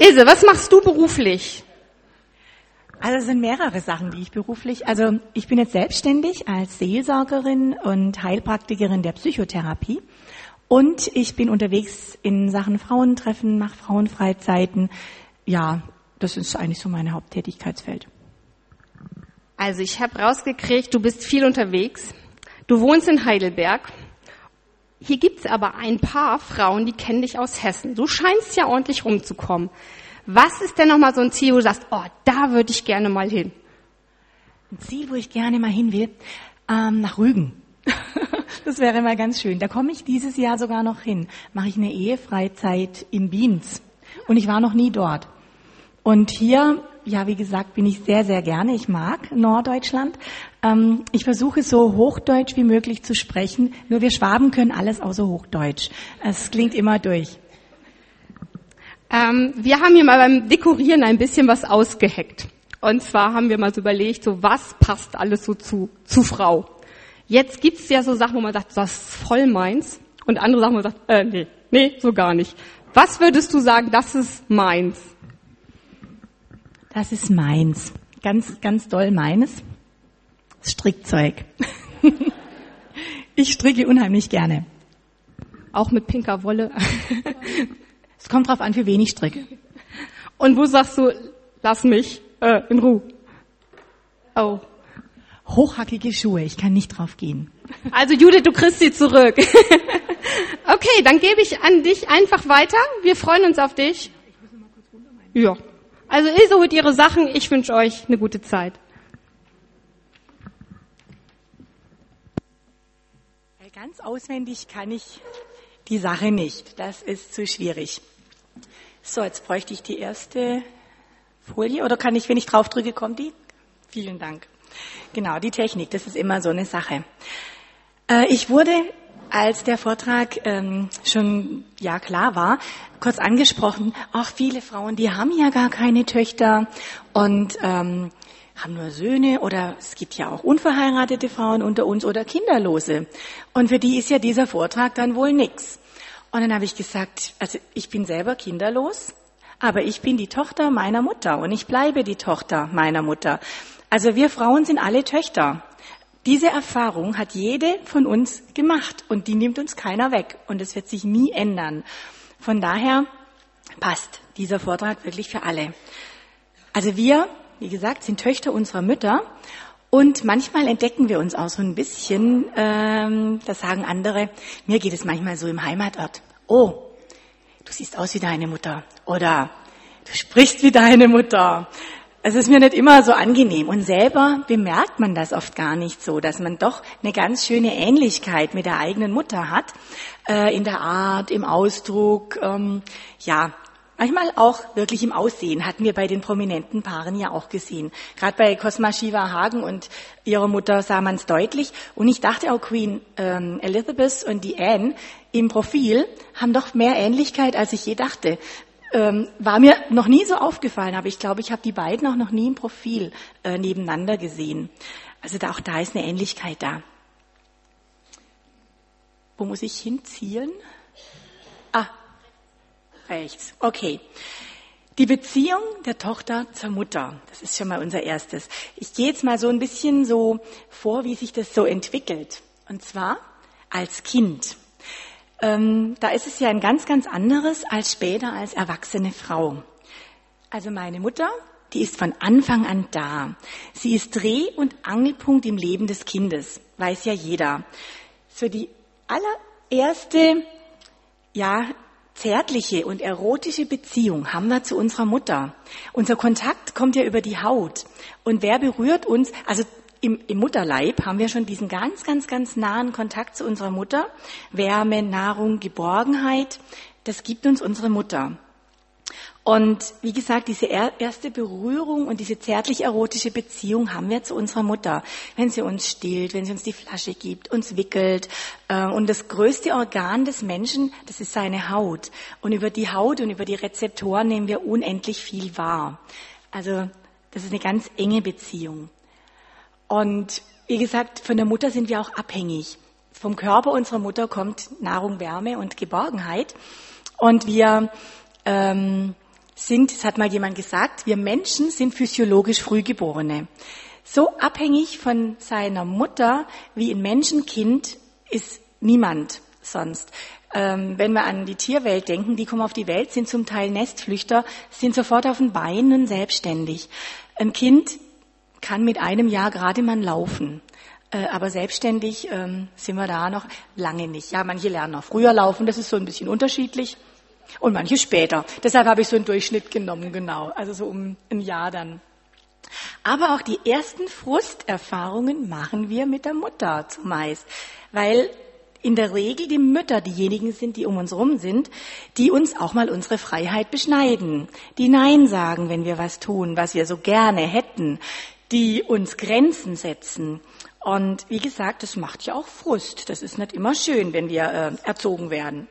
Ilse, was machst du beruflich? Also es sind mehrere Sachen, die ich beruflich, also ich bin jetzt selbstständig als Seelsorgerin und Heilpraktikerin der Psychotherapie und ich bin unterwegs in Sachen Frauentreffen, mache Frauenfreizeiten. Ja, das ist eigentlich so mein Haupttätigkeitsfeld. Also ich habe rausgekriegt, du bist viel unterwegs. Du wohnst in Heidelberg. Hier gibt's aber ein paar Frauen, die kennen dich aus Hessen. Du scheinst ja ordentlich rumzukommen. Was ist denn nochmal so ein Ziel, wo du sagst, oh, da würde ich gerne mal hin? Ein Ziel, wo ich gerne mal hin will, ähm, nach Rügen. das wäre mal ganz schön. Da komme ich dieses Jahr sogar noch hin. Mache ich eine Ehefreizeit in Biens. Und ich war noch nie dort. Und hier, ja, wie gesagt, bin ich sehr, sehr gerne. Ich mag Norddeutschland. Ähm, ich versuche so hochdeutsch wie möglich zu sprechen. Nur wir Schwaben können alles außer Hochdeutsch. Es klingt immer durch. Ähm, wir haben hier mal beim Dekorieren ein bisschen was ausgeheckt. Und zwar haben wir mal so überlegt, so was passt alles so zu, zu Frau. Jetzt gibt's ja so Sachen, wo man sagt, das ist voll meins. Und andere Sachen, wo man sagt, äh, nee, nee, so gar nicht. Was würdest du sagen, das ist meins? Das ist meins. Ganz, ganz doll meines. Strickzeug. ich stricke unheimlich gerne. Auch mit pinker Wolle. Es kommt drauf an, für wen ich stricke. Und wo sagst du, lass mich äh, in Ruhe? Oh. Hochhackige Schuhe, ich kann nicht drauf gehen. Also Judith, du kriegst sie zurück. okay, dann gebe ich an dich einfach weiter. Wir freuen uns auf dich. Ja. Also Ilse holt ihre Sachen. Ich wünsche euch eine gute Zeit. Ganz auswendig kann ich die Sache nicht. Das ist zu schwierig. So, jetzt bräuchte ich die erste Folie. Oder kann ich, wenn ich draufdrücke, kommt die? Vielen Dank. Genau, die Technik, das ist immer so eine Sache. Äh, ich wurde, als der Vortrag ähm, schon ja klar war, kurz angesprochen, auch viele Frauen, die haben ja gar keine Töchter und ähm, haben nur Söhne oder es gibt ja auch unverheiratete Frauen unter uns oder Kinderlose. Und für die ist ja dieser Vortrag dann wohl nix. Und dann habe ich gesagt, also ich bin selber kinderlos, aber ich bin die Tochter meiner Mutter und ich bleibe die Tochter meiner Mutter. Also wir Frauen sind alle Töchter. Diese Erfahrung hat jede von uns gemacht und die nimmt uns keiner weg und es wird sich nie ändern. Von daher passt dieser Vortrag wirklich für alle. Also wir, wie gesagt, sind Töchter unserer Mütter und manchmal entdecken wir uns auch so ein bisschen, ähm, das sagen andere, mir geht es manchmal so im Heimatort. Oh, du siehst aus wie deine Mutter. Oder du sprichst wie deine Mutter. Es ist mir nicht immer so angenehm. Und selber bemerkt man das oft gar nicht so, dass man doch eine ganz schöne Ähnlichkeit mit der eigenen Mutter hat. Äh, in der Art, im Ausdruck. Ähm, ja, Manchmal auch wirklich im Aussehen, hatten wir bei den prominenten Paaren ja auch gesehen. Gerade bei Cosma Shiva Hagen und ihrer Mutter sah man es deutlich. Und ich dachte auch Queen ähm, Elizabeth und die Anne im Profil haben doch mehr Ähnlichkeit, als ich je dachte. Ähm, war mir noch nie so aufgefallen, aber ich glaube, ich habe die beiden auch noch nie im Profil äh, nebeneinander gesehen. Also da, auch da ist eine Ähnlichkeit da. Wo muss ich hinzielen? Rechts. Okay. Die Beziehung der Tochter zur Mutter, das ist schon mal unser erstes. Ich gehe jetzt mal so ein bisschen so vor, wie sich das so entwickelt. Und zwar als Kind. Ähm, da ist es ja ein ganz, ganz anderes als später als erwachsene Frau. Also meine Mutter, die ist von Anfang an da. Sie ist Dreh- und Angelpunkt im Leben des Kindes, weiß ja jeder. Für die allererste, ja, zärtliche und erotische Beziehung haben wir zu unserer Mutter. Unser Kontakt kommt ja über die Haut. Und wer berührt uns? Also im, im, Mutterleib haben wir schon diesen ganz, ganz, ganz nahen Kontakt zu unserer Mutter. Wärme, Nahrung, Geborgenheit. Das gibt uns unsere Mutter. Und wie gesagt, diese erste Berührung und diese zärtlich-erotische Beziehung haben wir zu unserer Mutter. Wenn sie uns stillt, wenn sie uns die Flasche gibt, uns wickelt. Äh, und das größte Organ des Menschen, das ist seine Haut. Und über die Haut und über die Rezeptoren nehmen wir unendlich viel wahr. Also das ist eine ganz enge Beziehung. Und wie gesagt, von der Mutter sind wir auch abhängig. Vom Körper unserer Mutter kommt Nahrung, Wärme und Geborgenheit. Und wir ähm, sind, das hat mal jemand gesagt, wir Menschen sind physiologisch Frühgeborene. So abhängig von seiner Mutter wie ein Menschenkind ist niemand sonst. Ähm, wenn wir an die Tierwelt denken, die kommen auf die Welt, sind zum Teil Nestflüchter, sind sofort auf den Beinen selbstständig. Ein Kind kann mit einem Jahr gerade mal laufen. Äh, aber selbstständig ähm, sind wir da noch lange nicht. Ja, manche lernen noch früher laufen, das ist so ein bisschen unterschiedlich. Und manche später. Deshalb habe ich so einen Durchschnitt genommen, genau. Also so um ein Jahr dann. Aber auch die ersten Frusterfahrungen machen wir mit der Mutter zumeist. Weil in der Regel die Mütter diejenigen sind, die um uns rum sind, die uns auch mal unsere Freiheit beschneiden, die Nein sagen, wenn wir was tun, was wir so gerne hätten, die uns Grenzen setzen. Und wie gesagt, das macht ja auch Frust. Das ist nicht immer schön, wenn wir äh, erzogen werden.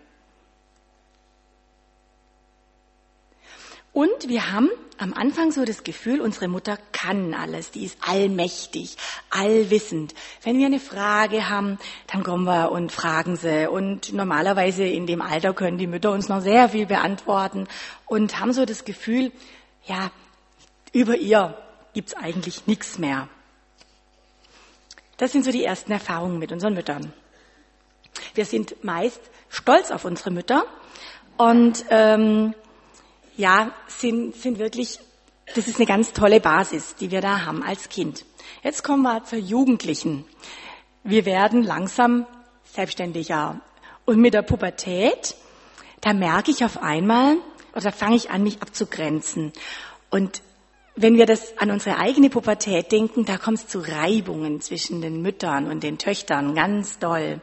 Und wir haben am Anfang so das Gefühl, unsere Mutter kann alles, die ist allmächtig, allwissend. Wenn wir eine Frage haben, dann kommen wir und fragen sie. Und normalerweise in dem Alter können die Mütter uns noch sehr viel beantworten und haben so das Gefühl, ja, über ihr gibt's eigentlich nichts mehr. Das sind so die ersten Erfahrungen mit unseren Müttern. Wir sind meist stolz auf unsere Mütter und ähm, ja, sind, sind wirklich, das ist eine ganz tolle Basis, die wir da haben als Kind. Jetzt kommen wir zur Jugendlichen. Wir werden langsam selbstständiger. Und mit der Pubertät, da merke ich auf einmal, oder fange ich an, mich abzugrenzen. Und wenn wir das an unsere eigene Pubertät denken, da kommt es zu Reibungen zwischen den Müttern und den Töchtern, ganz doll.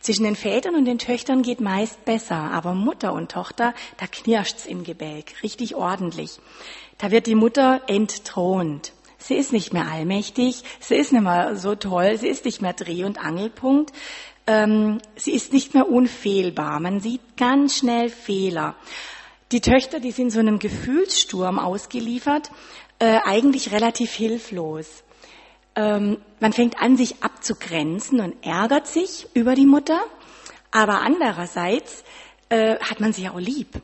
Zwischen den Vätern und den Töchtern geht meist besser, aber Mutter und Tochter, da knirscht's im Gebälk, richtig ordentlich. Da wird die Mutter entthront. Sie ist nicht mehr allmächtig, sie ist nicht mehr so toll, sie ist nicht mehr Dreh- und Angelpunkt, ähm, sie ist nicht mehr unfehlbar. Man sieht ganz schnell Fehler. Die Töchter, die sind so einem Gefühlssturm ausgeliefert, äh, eigentlich relativ hilflos ähm, man fängt an, sich abzugrenzen und ärgert sich über die Mutter, aber andererseits äh, hat man sie ja auch lieb.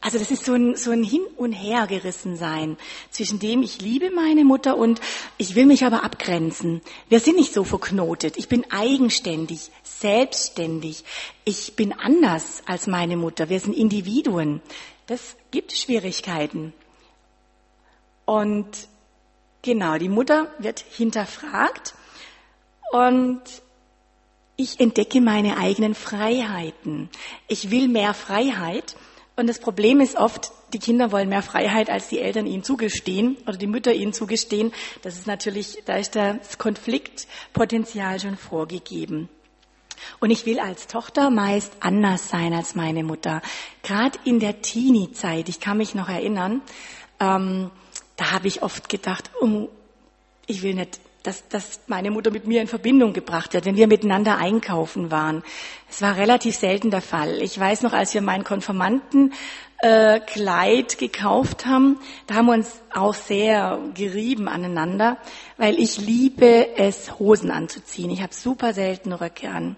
Also das ist so ein, so ein Hin- und Hergerissen sein zwischen dem, ich liebe meine Mutter und ich will mich aber abgrenzen. Wir sind nicht so verknotet. Ich bin eigenständig, selbstständig. Ich bin anders als meine Mutter. Wir sind Individuen. Das gibt Schwierigkeiten. Und Genau, die Mutter wird hinterfragt und ich entdecke meine eigenen Freiheiten. Ich will mehr Freiheit. Und das Problem ist oft, die Kinder wollen mehr Freiheit, als die Eltern ihnen zugestehen oder die Mütter ihnen zugestehen. Das ist natürlich, da ist das Konfliktpotenzial schon vorgegeben. Und ich will als Tochter meist anders sein als meine Mutter. Gerade in der Teenie-Zeit, ich kann mich noch erinnern, ähm, da habe ich oft gedacht, oh, ich will nicht, dass, dass meine Mutter mit mir in Verbindung gebracht wird, wenn wir miteinander einkaufen waren. Es war relativ selten der Fall. Ich weiß noch, als wir mein Konformantenkleid äh, gekauft haben, da haben wir uns auch sehr gerieben aneinander, weil ich liebe es, Hosen anzuziehen. Ich habe super selten Röcke an.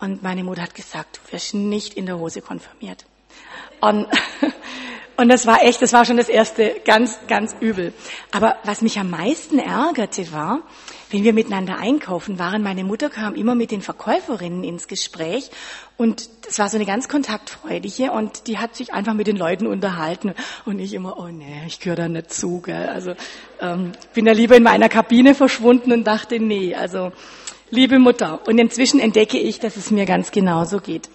Und meine Mutter hat gesagt, du wirst nicht in der Hose konfirmiert. Und Und das war echt, das war schon das erste ganz, ganz übel. Aber was mich am meisten ärgerte war, wenn wir miteinander einkaufen waren, meine Mutter kam immer mit den Verkäuferinnen ins Gespräch und es war so eine ganz kontaktfreudige und die hat sich einfach mit den Leuten unterhalten und ich immer, oh nee, ich gehöre da nicht zu. Gell? Also ähm, bin da lieber in meiner Kabine verschwunden und dachte, nee, also liebe Mutter. Und inzwischen entdecke ich, dass es mir ganz genauso geht.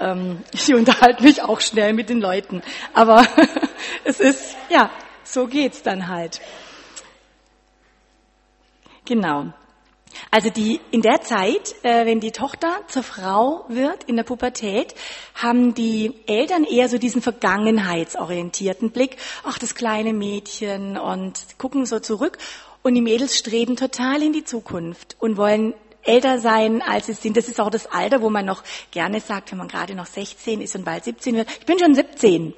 Ähm, ich unterhalte mich auch schnell mit den Leuten. Aber es ist, ja, so geht's dann halt. Genau. Also die in der Zeit, äh, wenn die Tochter zur Frau wird in der Pubertät, haben die Eltern eher so diesen vergangenheitsorientierten Blick. Ach, das kleine Mädchen und gucken so zurück. Und die Mädels streben total in die Zukunft und wollen älter sein, als sie sind. Das ist auch das Alter, wo man noch gerne sagt, wenn man gerade noch 16 ist und bald 17 wird. Ich bin schon 17.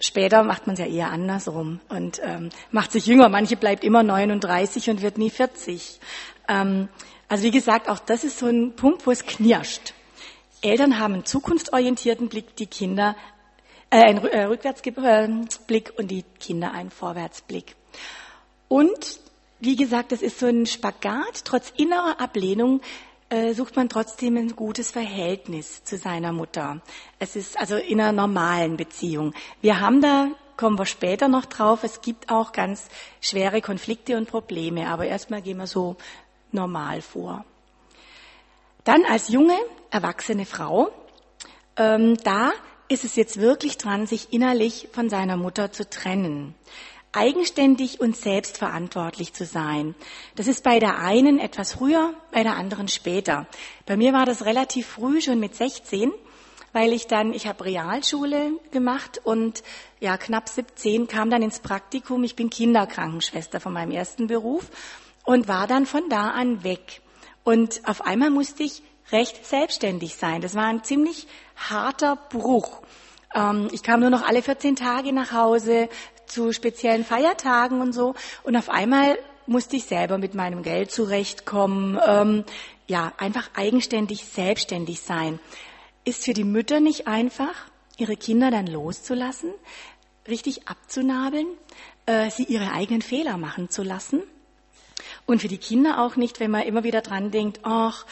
Später macht man es ja eher andersrum und ähm, macht sich jünger. Manche bleibt immer 39 und wird nie 40. Ähm, also wie gesagt, auch das ist so ein Punkt, wo es knirscht. Eltern haben einen zukunftsorientierten Blick, die Kinder äh, ein äh, Rückwärtsblick und die Kinder einen Vorwärtsblick. Und wie gesagt, das ist so ein Spagat. Trotz innerer Ablehnung äh, sucht man trotzdem ein gutes Verhältnis zu seiner Mutter. Es ist also in einer normalen Beziehung. Wir haben da, kommen wir später noch drauf, es gibt auch ganz schwere Konflikte und Probleme, aber erstmal gehen wir so normal vor. Dann als junge, erwachsene Frau, ähm, da ist es jetzt wirklich dran, sich innerlich von seiner Mutter zu trennen eigenständig und selbstverantwortlich zu sein. Das ist bei der einen etwas früher, bei der anderen später. Bei mir war das relativ früh, schon mit 16, weil ich dann, ich habe Realschule gemacht und ja, knapp 17 kam dann ins Praktikum. Ich bin Kinderkrankenschwester von meinem ersten Beruf und war dann von da an weg. Und auf einmal musste ich recht selbstständig sein. Das war ein ziemlich harter Bruch. Ähm, ich kam nur noch alle 14 Tage nach Hause, zu speziellen Feiertagen und so. Und auf einmal musste ich selber mit meinem Geld zurechtkommen. Ähm, ja, einfach eigenständig, selbstständig sein. Ist für die Mütter nicht einfach, ihre Kinder dann loszulassen, richtig abzunabeln, äh, sie ihre eigenen Fehler machen zu lassen. Und für die Kinder auch nicht, wenn man immer wieder dran denkt, ach,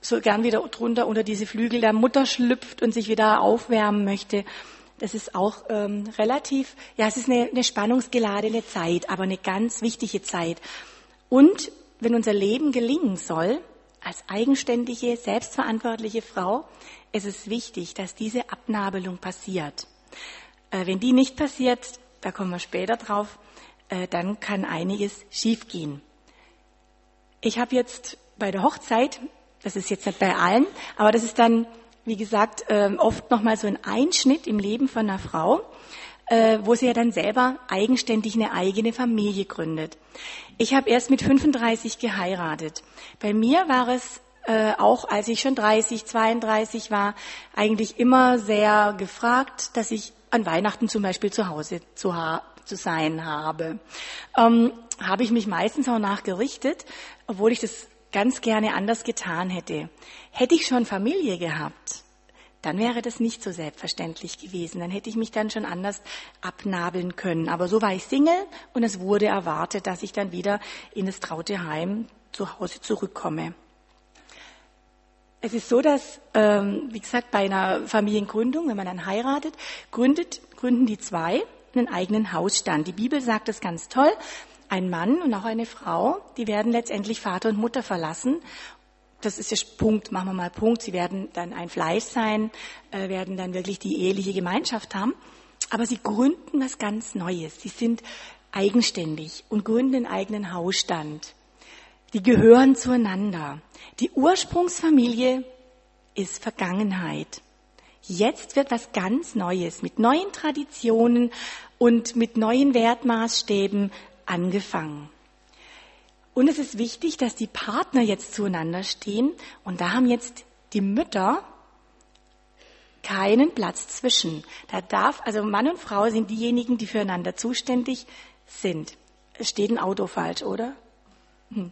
so gern wieder drunter unter diese Flügel der Mutter schlüpft und sich wieder aufwärmen möchte. Das ist auch ähm, relativ, ja, es ist eine, eine spannungsgeladene Zeit, aber eine ganz wichtige Zeit. Und wenn unser Leben gelingen soll, als eigenständige, selbstverantwortliche Frau, ist es wichtig, dass diese Abnabelung passiert. Äh, wenn die nicht passiert, da kommen wir später drauf, äh, dann kann einiges schiefgehen. Ich habe jetzt bei der Hochzeit, das ist jetzt nicht bei allen, aber das ist dann wie gesagt, ähm, oft nochmal so ein Einschnitt im Leben von einer Frau, äh, wo sie ja dann selber eigenständig eine eigene Familie gründet. Ich habe erst mit 35 geheiratet. Bei mir war es äh, auch, als ich schon 30, 32 war, eigentlich immer sehr gefragt, dass ich an Weihnachten zum Beispiel zu Hause zu, ha zu sein habe. Ähm, habe ich mich meistens auch nachgerichtet, obwohl ich das ganz gerne anders getan hätte. Hätte ich schon Familie gehabt, dann wäre das nicht so selbstverständlich gewesen. Dann hätte ich mich dann schon anders abnabeln können. Aber so war ich Single und es wurde erwartet, dass ich dann wieder in das traute Heim zu Hause zurückkomme. Es ist so, dass, ähm, wie gesagt, bei einer Familiengründung, wenn man dann heiratet, gründet, gründen die zwei einen eigenen Hausstand. Die Bibel sagt das ganz toll ein Mann und auch eine Frau, die werden letztendlich Vater und Mutter verlassen. Das ist der Punkt, machen wir mal Punkt. Sie werden dann ein Fleisch sein, äh, werden dann wirklich die eheliche Gemeinschaft haben. Aber sie gründen was ganz Neues. Sie sind eigenständig und gründen einen eigenen Hausstand. Die gehören zueinander. Die Ursprungsfamilie ist Vergangenheit. Jetzt wird was ganz Neues mit neuen Traditionen und mit neuen Wertmaßstäben angefangen. Und es ist wichtig, dass die Partner jetzt zueinander stehen und da haben jetzt die Mütter keinen Platz zwischen. Da darf, also Mann und Frau sind diejenigen, die füreinander zuständig sind. Es steht ein Auto falsch, oder? Hm.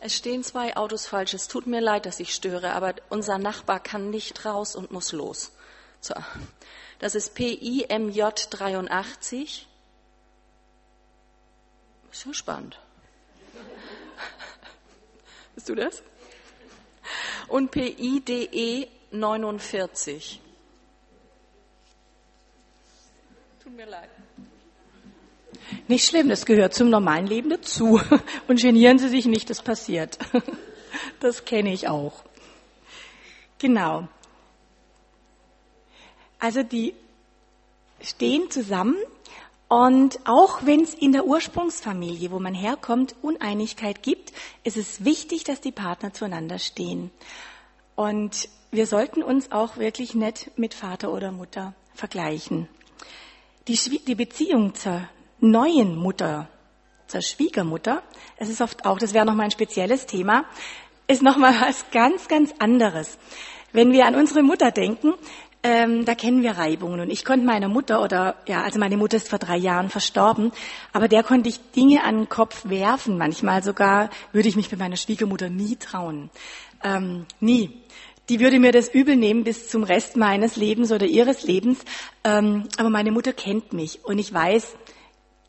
Es stehen zwei Autos falsch. Es tut mir leid, dass ich störe, aber unser Nachbar kann nicht raus und muss los. So. Das ist PIMJ 83. Ist schon spannend. Bist du das? Und PIDE 49. Tut mir leid. Nicht schlimm, das gehört zum normalen Leben dazu. Und genieren Sie sich nicht, das passiert. Das kenne ich auch. Genau. Also die stehen zusammen und auch wenn es in der Ursprungsfamilie, wo man herkommt, Uneinigkeit gibt, ist es wichtig, dass die Partner zueinander stehen. Und wir sollten uns auch wirklich nicht mit Vater oder Mutter vergleichen. Die, die Beziehung zur neuen Mutter, zur Schwiegermutter, es ist oft auch, das wäre nochmal ein spezielles Thema, ist nochmal was ganz, ganz anderes. Wenn wir an unsere Mutter denken, ähm, da kennen wir Reibungen. Und ich konnte meiner Mutter oder, ja, also meine Mutter ist vor drei Jahren verstorben, aber der konnte ich Dinge an den Kopf werfen. Manchmal sogar würde ich mich bei meiner Schwiegermutter nie trauen. Ähm, nie. die würde mir das übel nehmen bis zum Rest meines Lebens oder ihres Lebens. Ähm, aber meine Mutter kennt mich und ich weiß,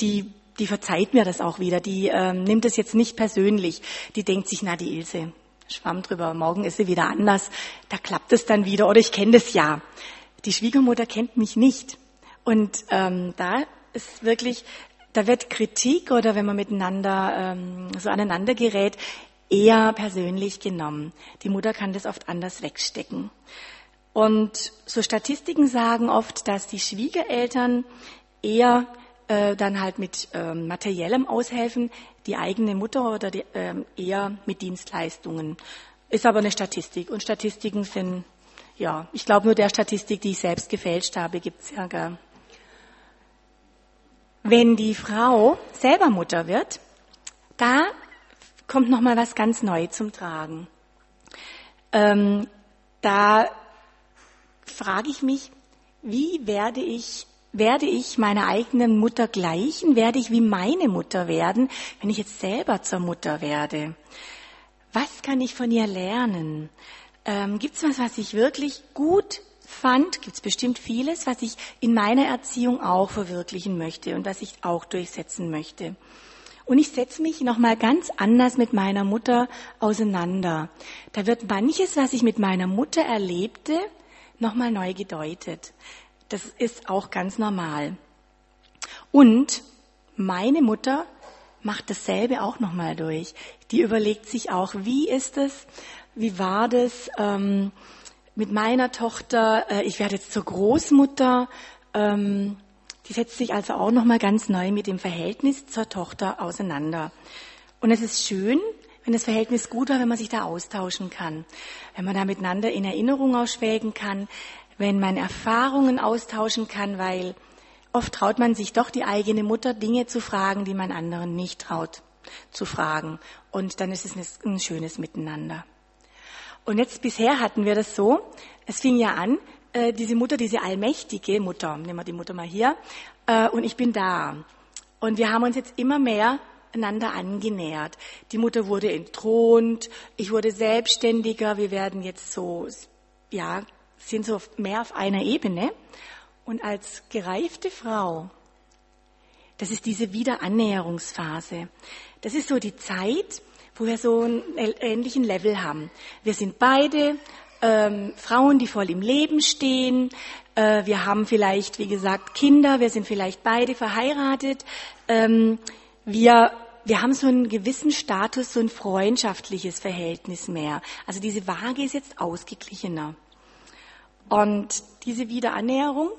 die, die verzeiht mir das auch wieder. Die ähm, nimmt es jetzt nicht persönlich. Die denkt sich, na, die Ilse, schwamm drüber, morgen ist sie wieder anders. Da klappt es dann wieder oder ich kenne das ja. Die Schwiegermutter kennt mich nicht. Und ähm, da ist wirklich, da wird Kritik oder wenn man miteinander ähm, so aneinander gerät, eher persönlich genommen. Die Mutter kann das oft anders wegstecken. Und so Statistiken sagen oft, dass die Schwiegereltern eher äh, dann halt mit ähm, materiellem aushelfen, die eigene Mutter oder die, ähm, eher mit Dienstleistungen. Ist aber eine Statistik. Und Statistiken sind, ja, ich glaube nur der Statistik, die ich selbst gefälscht habe, gibt's ja gar. Wenn die Frau selber Mutter wird, da kommt noch mal was ganz neu zum Tragen. Ähm, da frage ich mich, wie werde ich werde ich meiner eigenen Mutter gleichen? Werde ich wie meine Mutter werden, wenn ich jetzt selber zur Mutter werde? Was kann ich von ihr lernen? Ähm, Gibt es was, was ich wirklich gut fand? Gibt es bestimmt vieles, was ich in meiner Erziehung auch verwirklichen möchte und was ich auch durchsetzen möchte. Und ich setze mich nochmal ganz anders mit meiner Mutter auseinander. Da wird manches, was ich mit meiner Mutter erlebte, nochmal neu gedeutet. Das ist auch ganz normal. Und meine Mutter macht dasselbe auch nochmal durch. Die überlegt sich auch, wie ist es, wie war das ähm, mit meiner Tochter, äh, ich werde jetzt zur Großmutter, ähm, die setzt sich also auch nochmal ganz neu mit dem Verhältnis zur Tochter auseinander. Und es ist schön, wenn das Verhältnis gut war, wenn man sich da austauschen kann, wenn man da miteinander in Erinnerung ausschwelgen kann, wenn man Erfahrungen austauschen kann, weil oft traut man sich doch die eigene Mutter Dinge zu fragen, die man anderen nicht traut zu fragen. Und dann ist es ein schönes Miteinander. Und jetzt bisher hatten wir das so, es fing ja an, äh, diese Mutter, diese allmächtige Mutter, nehmen wir die Mutter mal hier, äh, und ich bin da. Und wir haben uns jetzt immer mehr einander angenähert. Die Mutter wurde entthront, ich wurde selbstständiger, wir werden jetzt so, ja, sind so mehr auf einer Ebene. Und als gereifte Frau, das ist diese Wiederannäherungsphase. Das ist so die Zeit, wo wir so einen ähnlichen Level haben. Wir sind beide ähm, Frauen, die voll im Leben stehen. Äh, wir haben vielleicht, wie gesagt, Kinder. Wir sind vielleicht beide verheiratet. Ähm, wir wir haben so einen gewissen Status, so ein freundschaftliches Verhältnis mehr. Also diese Waage ist jetzt ausgeglichener. Und diese Wiederannäherung,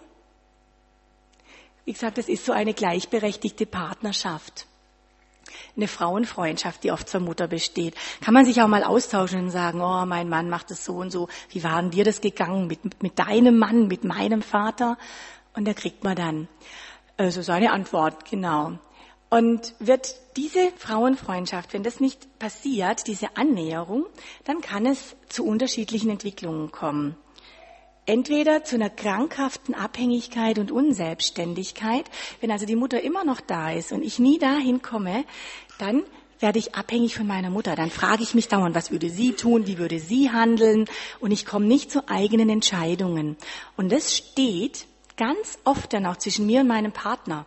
wie gesagt, das ist so eine gleichberechtigte Partnerschaft eine Frauenfreundschaft, die oft zur Mutter besteht. Kann man sich auch mal austauschen und sagen, oh, mein Mann macht es so und so. Wie waren dir das gegangen mit, mit deinem Mann, mit meinem Vater? Und da kriegt man dann also seine Antwort, genau. Und wird diese Frauenfreundschaft, wenn das nicht passiert, diese Annäherung, dann kann es zu unterschiedlichen Entwicklungen kommen. Entweder zu einer krankhaften Abhängigkeit und Unselbstständigkeit, wenn also die Mutter immer noch da ist und ich nie dahin komme, dann werde ich abhängig von meiner Mutter. Dann frage ich mich dauernd, was würde sie tun, wie würde sie handeln und ich komme nicht zu eigenen Entscheidungen. Und das steht ganz oft dann auch zwischen mir und meinem Partner.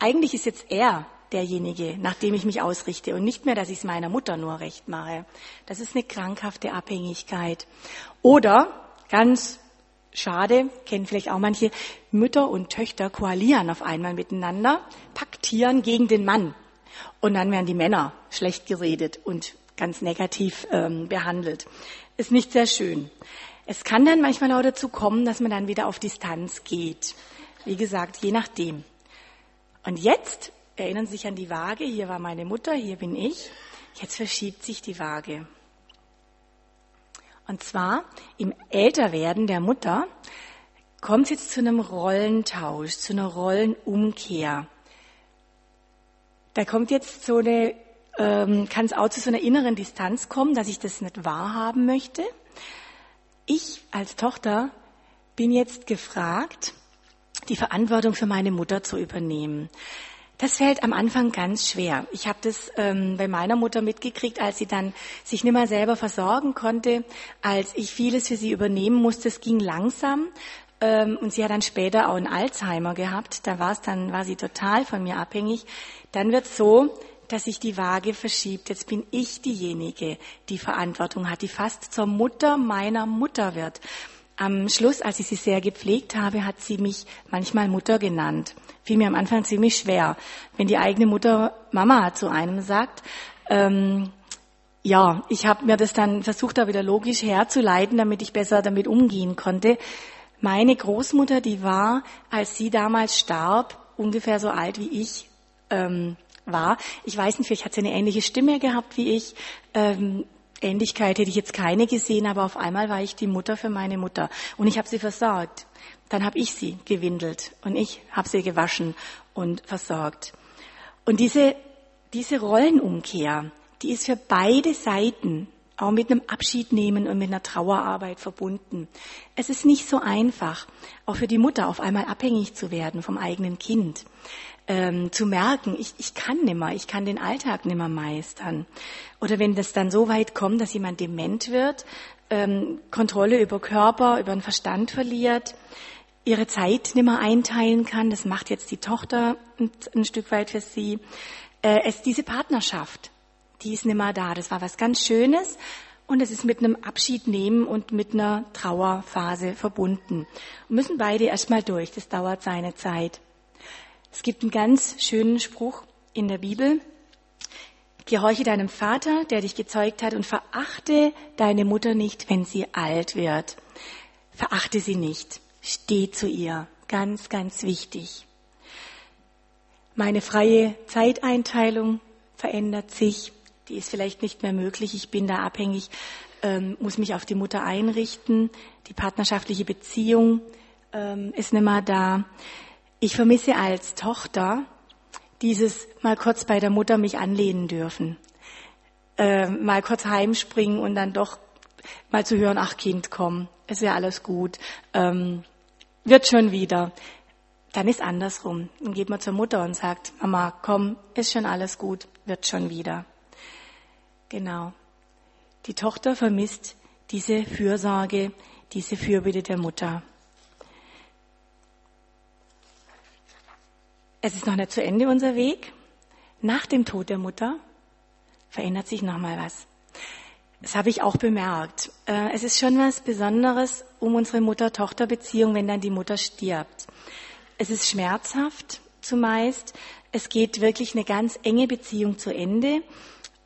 Eigentlich ist jetzt er derjenige, nach dem ich mich ausrichte und nicht mehr, dass ich es meiner Mutter nur recht mache. Das ist eine krankhafte Abhängigkeit. Oder ganz Schade, kennen vielleicht auch manche, Mütter und Töchter koalieren auf einmal miteinander, paktieren gegen den Mann. Und dann werden die Männer schlecht geredet und ganz negativ ähm, behandelt. Ist nicht sehr schön. Es kann dann manchmal auch dazu kommen, dass man dann wieder auf Distanz geht. Wie gesagt, je nachdem. Und jetzt erinnern Sie sich an die Waage. Hier war meine Mutter, hier bin ich. Jetzt verschiebt sich die Waage. Und zwar im Älterwerden der Mutter kommt es jetzt zu einem Rollentausch, zu einer Rollenumkehr. Da kommt jetzt so eine, ähm, kann es auch zu so einer inneren Distanz kommen, dass ich das nicht wahrhaben möchte. Ich als Tochter bin jetzt gefragt, die Verantwortung für meine Mutter zu übernehmen. Das fällt am Anfang ganz schwer. Ich habe das ähm, bei meiner Mutter mitgekriegt, als sie dann sich nicht mehr selber versorgen konnte, als ich vieles für sie übernehmen musste. Es ging langsam ähm, und sie hat dann später auch einen Alzheimer gehabt. Da war es dann, war sie total von mir abhängig. Dann wird so, dass sich die Waage verschiebt. Jetzt bin ich diejenige, die Verantwortung hat, die fast zur Mutter meiner Mutter wird. Am Schluss, als ich sie sehr gepflegt habe, hat sie mich manchmal Mutter genannt. Fiel mir am Anfang ziemlich schwer, wenn die eigene Mutter Mama zu einem sagt. Ähm, ja, ich habe mir das dann versucht, da wieder logisch herzuleiten, damit ich besser damit umgehen konnte. Meine Großmutter, die war, als sie damals starb, ungefähr so alt wie ich ähm, war. Ich weiß nicht, vielleicht hat sie eine ähnliche Stimme gehabt wie ich. Ähm, Ähnlichkeit hätte ich jetzt keine gesehen, aber auf einmal war ich die Mutter für meine Mutter und ich habe sie versorgt. Dann habe ich sie gewindelt und ich habe sie gewaschen und versorgt. Und diese, diese Rollenumkehr, die ist für beide Seiten auch mit einem Abschied nehmen und mit einer Trauerarbeit verbunden. Es ist nicht so einfach, auch für die Mutter auf einmal abhängig zu werden vom eigenen Kind ähm, zu merken, ich, ich kann nimmer, ich kann den Alltag nimmer meistern. Oder wenn das dann so weit kommt, dass jemand dement wird, ähm, Kontrolle über Körper, über den Verstand verliert, ihre Zeit nimmer einteilen kann, das macht jetzt die Tochter ein, ein Stück weit für sie. Äh, es diese Partnerschaft, die ist nimmer da. Das war was ganz Schönes, und es ist mit einem Abschied nehmen und mit einer Trauerphase verbunden. Und müssen beide erstmal durch. Das dauert seine Zeit. Es gibt einen ganz schönen Spruch in der Bibel. Gehorche deinem Vater, der dich gezeugt hat, und verachte deine Mutter nicht, wenn sie alt wird. Verachte sie nicht. Steh zu ihr. Ganz, ganz wichtig. Meine freie Zeiteinteilung verändert sich. Die ist vielleicht nicht mehr möglich. Ich bin da abhängig, ähm, muss mich auf die Mutter einrichten. Die partnerschaftliche Beziehung ähm, ist nicht mehr da. Ich vermisse als Tochter dieses mal kurz bei der Mutter mich anlehnen dürfen, äh, mal kurz heimspringen und dann doch mal zu hören, ach Kind, komm, ist ja alles gut, ähm, wird schon wieder. Dann ist andersrum. Dann geht man zur Mutter und sagt, Mama, komm, ist schon alles gut, wird schon wieder. Genau. Die Tochter vermisst diese Fürsorge, diese Fürbitte der Mutter. Es ist noch nicht zu Ende unser Weg. Nach dem Tod der Mutter verändert sich noch mal was. Das habe ich auch bemerkt. Äh, es ist schon was Besonderes um unsere Mutter-Tochter-Beziehung, wenn dann die Mutter stirbt. Es ist schmerzhaft zumeist. Es geht wirklich eine ganz enge Beziehung zu Ende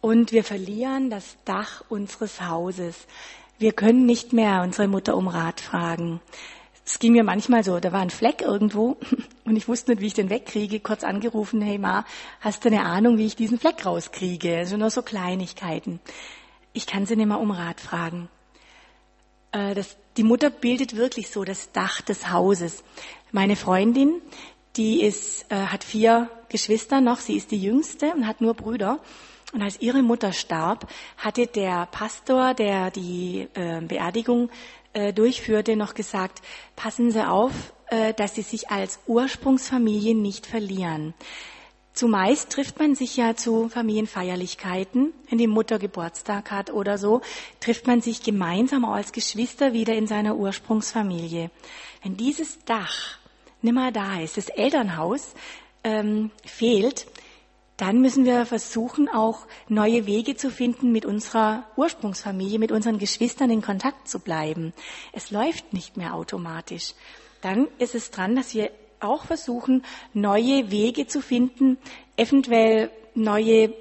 und wir verlieren das Dach unseres Hauses. Wir können nicht mehr unsere Mutter um Rat fragen. Es ging mir manchmal so, da war ein Fleck irgendwo und ich wusste nicht, wie ich den wegkriege. Kurz angerufen, hey Ma, hast du eine Ahnung, wie ich diesen Fleck rauskriege? Also nur so Kleinigkeiten. Ich kann sie nicht mehr um Rat fragen. Äh, das, die Mutter bildet wirklich so das Dach des Hauses. Meine Freundin, die ist, äh, hat vier Geschwister noch, sie ist die jüngste und hat nur Brüder. Und als ihre Mutter starb, hatte der Pastor, der die äh, Beerdigung äh, durchführte, noch gesagt, passen Sie auf, äh, dass Sie sich als Ursprungsfamilie nicht verlieren. Zumeist trifft man sich ja zu Familienfeierlichkeiten, wenn die Mutter Geburtstag hat oder so, trifft man sich gemeinsam als Geschwister wieder in seiner Ursprungsfamilie. Wenn dieses Dach nimmer da ist, das Elternhaus ähm, fehlt, dann müssen wir versuchen, auch neue Wege zu finden, mit unserer Ursprungsfamilie, mit unseren Geschwistern in Kontakt zu bleiben. Es läuft nicht mehr automatisch. Dann ist es dran, dass wir auch versuchen, neue Wege zu finden, eventuell neue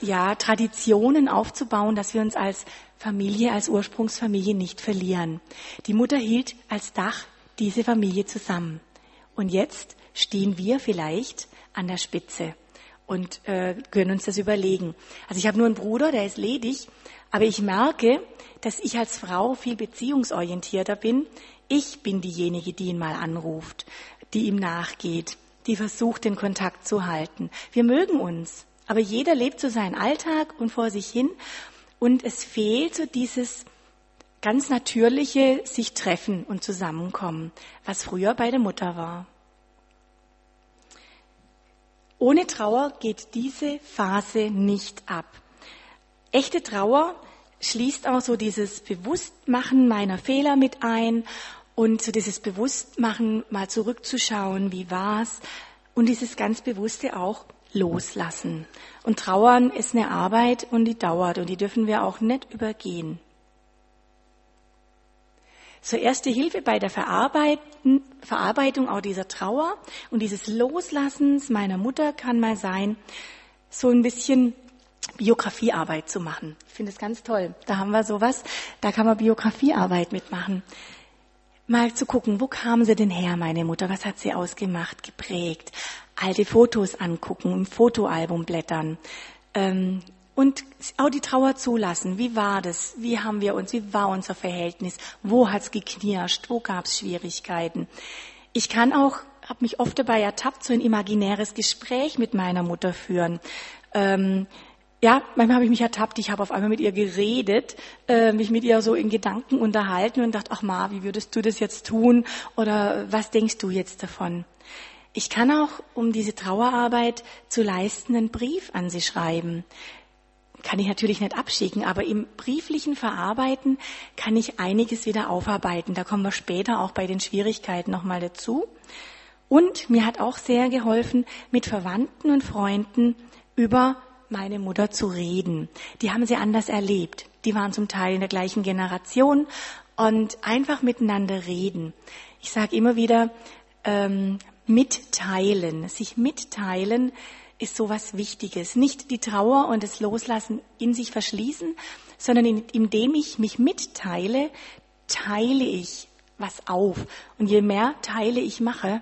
ja, Traditionen aufzubauen, dass wir uns als Familie, als Ursprungsfamilie nicht verlieren. Die Mutter hielt als Dach diese Familie zusammen. Und jetzt stehen wir vielleicht an der Spitze und äh, können uns das überlegen. Also ich habe nur einen Bruder, der ist ledig, aber ich merke, dass ich als Frau viel beziehungsorientierter bin. Ich bin diejenige, die ihn mal anruft, die ihm nachgeht, die versucht, den Kontakt zu halten. Wir mögen uns, aber jeder lebt so seinen Alltag und vor sich hin und es fehlt so dieses ganz natürliche sich treffen und zusammenkommen, was früher bei der Mutter war. Ohne Trauer geht diese Phase nicht ab. Echte Trauer schließt auch so dieses Bewusstmachen meiner Fehler mit ein und so dieses Bewusstmachen, mal zurückzuschauen, wie war's und dieses ganz bewusste auch loslassen. Und Trauern ist eine Arbeit und die dauert und die dürfen wir auch nicht übergehen. So erste Hilfe bei der Verarbeitung auch dieser Trauer und dieses Loslassens meiner Mutter kann mal sein, so ein bisschen Biografiearbeit zu machen. Ich finde es ganz toll. Da haben wir sowas, da kann man Biografiearbeit mitmachen. Mal zu gucken, wo kam sie denn her, meine Mutter? Was hat sie ausgemacht, geprägt? Alte Fotos angucken, im Fotoalbum blättern. Ähm, und auch die Trauer zulassen. Wie war das? Wie haben wir uns? Wie war unser Verhältnis? Wo hat's geknirscht? Wo gab's Schwierigkeiten? Ich kann auch, habe mich oft dabei ertappt, so ein imaginäres Gespräch mit meiner Mutter führen. Ähm, ja, manchmal habe ich mich ertappt, ich habe auf einmal mit ihr geredet, äh, mich mit ihr so in Gedanken unterhalten und dachte, ach Ma, wie würdest du das jetzt tun? Oder was denkst du jetzt davon? Ich kann auch, um diese Trauerarbeit zu leisten, einen Brief an sie schreiben. Kann ich natürlich nicht abschicken, aber im brieflichen Verarbeiten kann ich einiges wieder aufarbeiten. Da kommen wir später auch bei den Schwierigkeiten nochmal dazu. Und mir hat auch sehr geholfen, mit Verwandten und Freunden über meine Mutter zu reden. Die haben sie anders erlebt. Die waren zum Teil in der gleichen Generation und einfach miteinander reden. Ich sage immer wieder, ähm, mitteilen, sich mitteilen ist so was Wichtiges. Nicht die Trauer und das Loslassen in sich verschließen, sondern indem ich mich mitteile, teile ich was auf. Und je mehr Teile ich mache,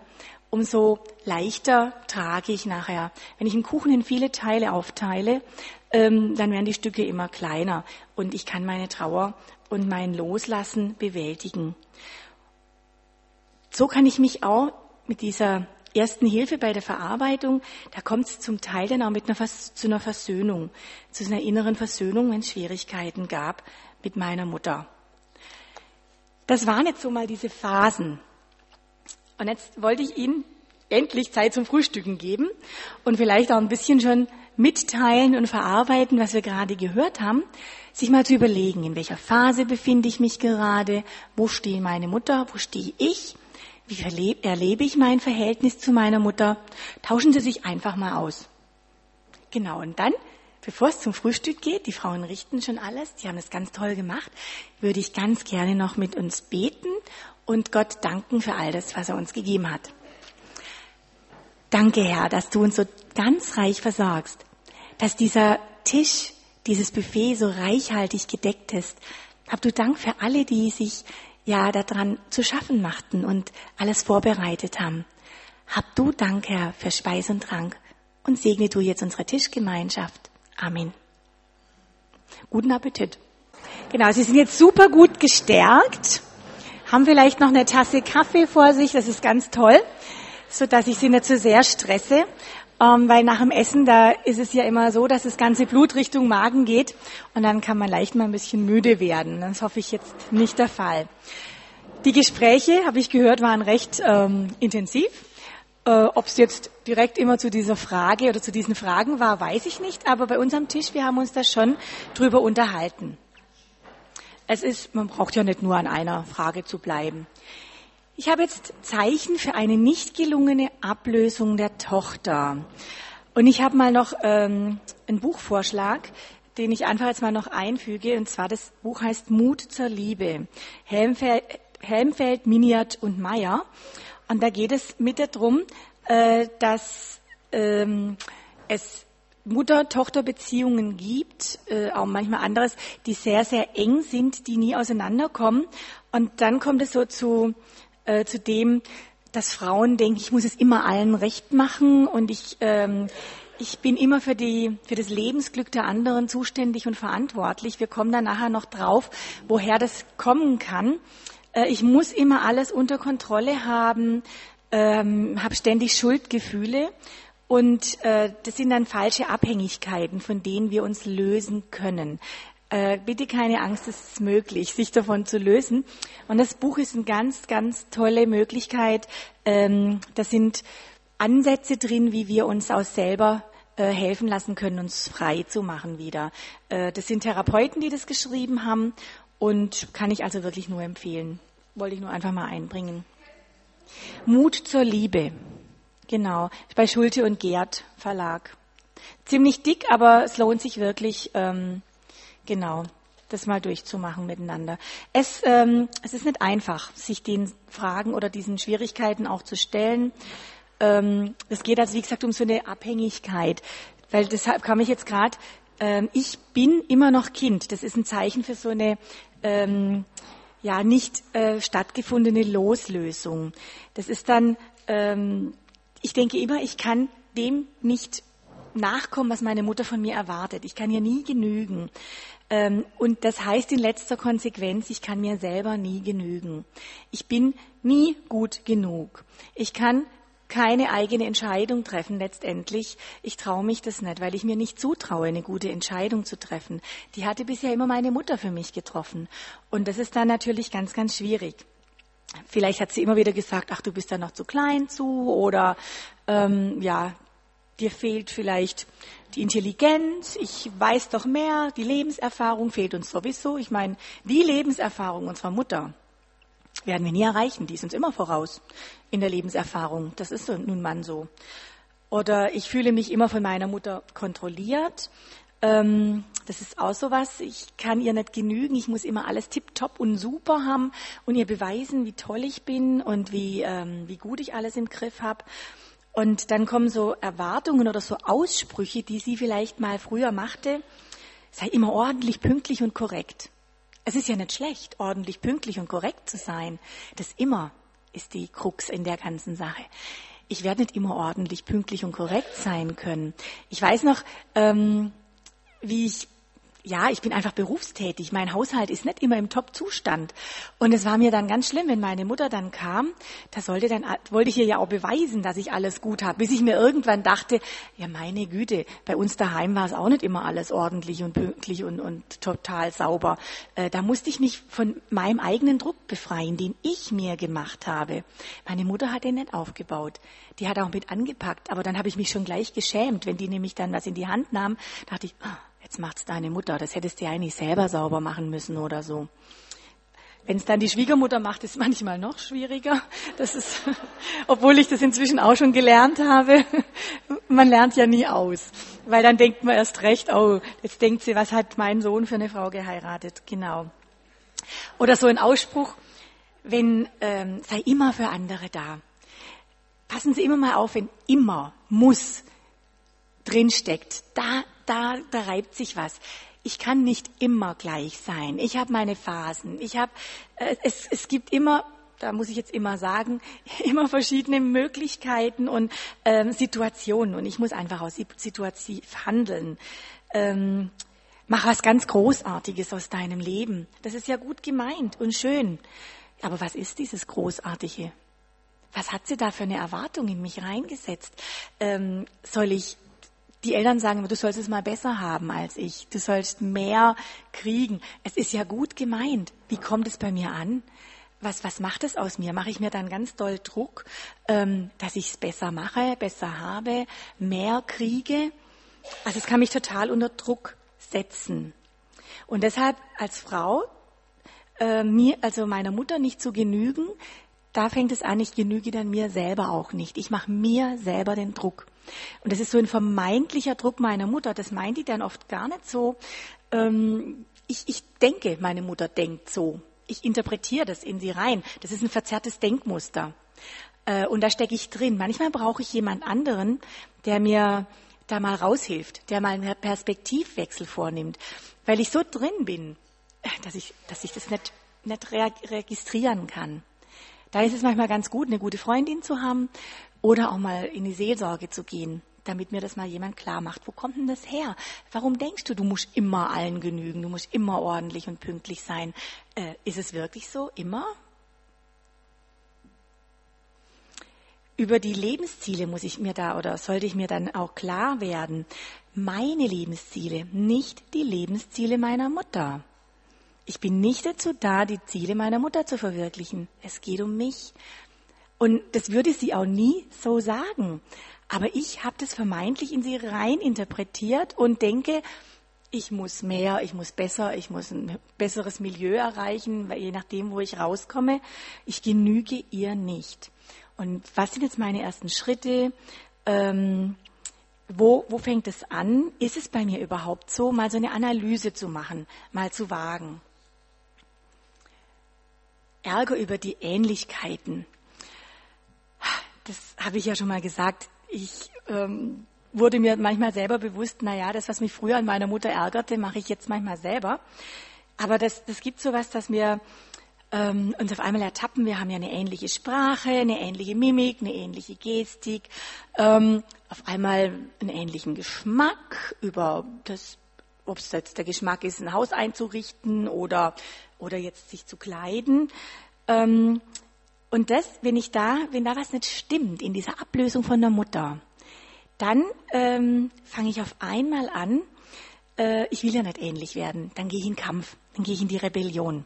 umso leichter trage ich nachher. Wenn ich einen Kuchen in viele Teile aufteile, ähm, dann werden die Stücke immer kleiner und ich kann meine Trauer und mein Loslassen bewältigen. So kann ich mich auch mit dieser ersten Hilfe bei der Verarbeitung, da kommt es zum Teil dann auch mit einer, zu einer Versöhnung, zu einer inneren Versöhnung, wenn es Schwierigkeiten gab mit meiner Mutter. Das waren jetzt so mal diese Phasen. Und jetzt wollte ich Ihnen endlich Zeit zum Frühstücken geben und vielleicht auch ein bisschen schon mitteilen und verarbeiten, was wir gerade gehört haben, sich mal zu überlegen, in welcher Phase befinde ich mich gerade, wo steht meine Mutter, wo stehe ich, wie erlebe ich mein Verhältnis zu meiner Mutter. Tauschen Sie sich einfach mal aus. Genau, und dann, bevor es zum Frühstück geht, die Frauen richten schon alles, die haben es ganz toll gemacht, würde ich ganz gerne noch mit uns beten und Gott danken für all das, was er uns gegeben hat. Danke, Herr, dass du uns so ganz reich versorgst, dass dieser Tisch, dieses Buffet so reichhaltig gedeckt ist. Hab du Dank für alle, die sich ja daran zu schaffen machten und alles vorbereitet haben. Hab du Dank, Herr, für Speis und Trank und segne du jetzt unsere Tischgemeinschaft. Amen. Guten Appetit. Genau, Sie sind jetzt super gut gestärkt haben vielleicht noch eine Tasse Kaffee vor sich, das ist ganz toll, so dass ich Sie nicht zu so sehr stresse, ähm, weil nach dem Essen, da ist es ja immer so, dass das ganze Blut Richtung Magen geht und dann kann man leicht mal ein bisschen müde werden. Das hoffe ich jetzt nicht der Fall. Die Gespräche, habe ich gehört, waren recht ähm, intensiv. Äh, Ob es jetzt direkt immer zu dieser Frage oder zu diesen Fragen war, weiß ich nicht. Aber bei uns am Tisch, wir haben uns da schon drüber unterhalten. Es ist, man braucht ja nicht nur an einer Frage zu bleiben. Ich habe jetzt Zeichen für eine nicht gelungene Ablösung der Tochter. Und ich habe mal noch ähm, einen Buchvorschlag, den ich einfach jetzt mal noch einfüge. Und zwar das Buch heißt Mut zur Liebe. Helmfeld, Helmfeld Miniat und Meyer. Und da geht es mit darum, äh, dass ähm, es Mutter-Tochter-Beziehungen gibt, äh, auch manchmal anderes, die sehr, sehr eng sind, die nie auseinanderkommen. Und dann kommt es so zu, äh, zu dem, dass Frauen denken, ich muss es immer allen recht machen und ich, ähm, ich bin immer für, die, für das Lebensglück der anderen zuständig und verantwortlich. Wir kommen dann nachher noch drauf, woher das kommen kann. Äh, ich muss immer alles unter Kontrolle haben, ähm, habe ständig Schuldgefühle. Und äh, das sind dann falsche Abhängigkeiten, von denen wir uns lösen können. Äh, bitte keine Angst, es ist möglich, sich davon zu lösen. Und das Buch ist eine ganz, ganz tolle Möglichkeit. Ähm, das sind Ansätze drin, wie wir uns aus selber äh, helfen lassen können, uns frei zu machen wieder. Äh, das sind Therapeuten, die das geschrieben haben und kann ich also wirklich nur empfehlen. Wollte ich nur einfach mal einbringen. Mut zur Liebe. Genau. Bei Schulte und Gerd Verlag. Ziemlich dick, aber es lohnt sich wirklich, ähm, genau, das mal durchzumachen miteinander. Es, ähm, es ist nicht einfach, sich den Fragen oder diesen Schwierigkeiten auch zu stellen. Ähm, es geht also, wie gesagt, um so eine Abhängigkeit. Weil deshalb kam ich jetzt gerade, ähm, ich bin immer noch Kind. Das ist ein Zeichen für so eine ähm, ja nicht äh, stattgefundene Loslösung. Das ist dann, ähm, ich denke immer, ich kann dem nicht nachkommen, was meine Mutter von mir erwartet. Ich kann ihr nie genügen. Ähm, und das heißt in letzter Konsequenz, ich kann mir selber nie genügen. Ich bin nie gut genug. Ich kann keine eigene Entscheidung treffen letztendlich. Ich traue mich das nicht, weil ich mir nicht zutraue, eine gute Entscheidung zu treffen. Die hatte bisher immer meine Mutter für mich getroffen. Und das ist dann natürlich ganz, ganz schwierig. Vielleicht hat sie immer wieder gesagt, ach, du bist da noch zu klein zu oder ähm, ja, dir fehlt vielleicht die Intelligenz, ich weiß doch mehr, die Lebenserfahrung fehlt uns sowieso. Ich meine, die Lebenserfahrung unserer Mutter werden wir nie erreichen, die ist uns immer voraus in der Lebenserfahrung. Das ist nun mal so. Oder ich fühle mich immer von meiner Mutter kontrolliert. Ähm, das ist auch so was. Ich kann ihr nicht genügen. Ich muss immer alles tipptopp und super haben und ihr beweisen, wie toll ich bin und wie, ähm, wie gut ich alles im Griff habe. Und dann kommen so Erwartungen oder so Aussprüche, die sie vielleicht mal früher machte. Sei immer ordentlich, pünktlich und korrekt. Es ist ja nicht schlecht, ordentlich, pünktlich und korrekt zu sein. Das immer ist die Krux in der ganzen Sache. Ich werde nicht immer ordentlich, pünktlich und korrekt sein können. Ich weiß noch, ähm, wie ich ja, ich bin einfach berufstätig. Mein Haushalt ist nicht immer im Top-Zustand. Und es war mir dann ganz schlimm, wenn meine Mutter dann kam. Da sollte dann, wollte ich ihr ja auch beweisen, dass ich alles gut habe. Bis ich mir irgendwann dachte, ja meine Güte, bei uns daheim war es auch nicht immer alles ordentlich und pünktlich und, und total sauber. Äh, da musste ich mich von meinem eigenen Druck befreien, den ich mir gemacht habe. Meine Mutter hat den nicht aufgebaut. Die hat auch mit angepackt. Aber dann habe ich mich schon gleich geschämt, wenn die nämlich dann was in die Hand nahm. dachte ich, oh, jetzt macht's deine Mutter, das hättest du ja eigentlich selber sauber machen müssen oder so. Wenn es dann die Schwiegermutter macht, ist manchmal noch schwieriger. Das ist, obwohl ich das inzwischen auch schon gelernt habe. Man lernt ja nie aus, weil dann denkt man erst recht, oh, jetzt denkt sie, was hat mein Sohn für eine Frau geheiratet? Genau. Oder so ein Ausspruch, wenn ähm, sei immer für andere da. Passen Sie immer mal auf, wenn immer muss drinsteckt. Da da, da reibt sich was. Ich kann nicht immer gleich sein. Ich habe meine Phasen. Ich habe, äh, es, es gibt immer da muss ich jetzt immer sagen, immer verschiedene Möglichkeiten und ähm, Situationen. Und ich muss einfach aus Situation handeln. Ähm, mach was ganz Großartiges aus deinem Leben. Das ist ja gut gemeint und schön. Aber was ist dieses Großartige? Was hat sie da für eine Erwartung in mich reingesetzt? Ähm, soll ich die Eltern sagen, du sollst es mal besser haben als ich. Du sollst mehr kriegen. Es ist ja gut gemeint. Wie kommt es bei mir an? Was, was macht es aus mir? Mache ich mir dann ganz doll Druck, ähm, dass ich es besser mache, besser habe, mehr kriege? Also es kann mich total unter Druck setzen. Und deshalb als Frau äh, mir, also meiner Mutter nicht zu genügen, da fängt es an, ich genüge dann mir selber auch nicht. Ich mache mir selber den Druck. Und das ist so ein vermeintlicher Druck meiner Mutter. Das meint die dann oft gar nicht so. Ähm, ich, ich denke, meine Mutter denkt so. Ich interpretiere das in sie rein. Das ist ein verzerrtes Denkmuster. Äh, und da stecke ich drin. Manchmal brauche ich jemand anderen, der mir da mal raushilft, der mal einen Perspektivwechsel vornimmt, weil ich so drin bin, dass ich, dass ich das nicht, nicht registrieren kann. Da ist es manchmal ganz gut, eine gute Freundin zu haben oder auch mal in die Seelsorge zu gehen, damit mir das mal jemand klar macht. Wo kommt denn das her? Warum denkst du, du musst immer allen genügen, du musst immer ordentlich und pünktlich sein? Äh, ist es wirklich so? Immer? Über die Lebensziele muss ich mir da oder sollte ich mir dann auch klar werden. Meine Lebensziele, nicht die Lebensziele meiner Mutter. Ich bin nicht dazu da, die Ziele meiner Mutter zu verwirklichen. Es geht um mich. Und das würde sie auch nie so sagen. Aber ich habe das vermeintlich in sie rein interpretiert und denke, ich muss mehr, ich muss besser, ich muss ein besseres Milieu erreichen, weil je nachdem, wo ich rauskomme, ich genüge ihr nicht. Und was sind jetzt meine ersten Schritte? Ähm, wo, wo fängt es an? Ist es bei mir überhaupt so, mal so eine Analyse zu machen, mal zu wagen? Ärger über die Ähnlichkeiten. Das habe ich ja schon mal gesagt. Ich ähm, wurde mir manchmal selber bewusst, na ja, das, was mich früher an meiner Mutter ärgerte, mache ich jetzt manchmal selber. Aber das, das gibt sowas, dass wir ähm, uns auf einmal ertappen. Wir haben ja eine ähnliche Sprache, eine ähnliche Mimik, eine ähnliche Gestik, ähm, auf einmal einen ähnlichen Geschmack über das, ob es jetzt der Geschmack ist, ein Haus einzurichten oder oder jetzt sich zu kleiden. Ähm, und das, wenn ich da, wenn da was nicht stimmt in dieser Ablösung von der Mutter, dann ähm, fange ich auf einmal an, äh, ich will ja nicht ähnlich werden. Dann gehe ich in Kampf, dann gehe ich in die Rebellion.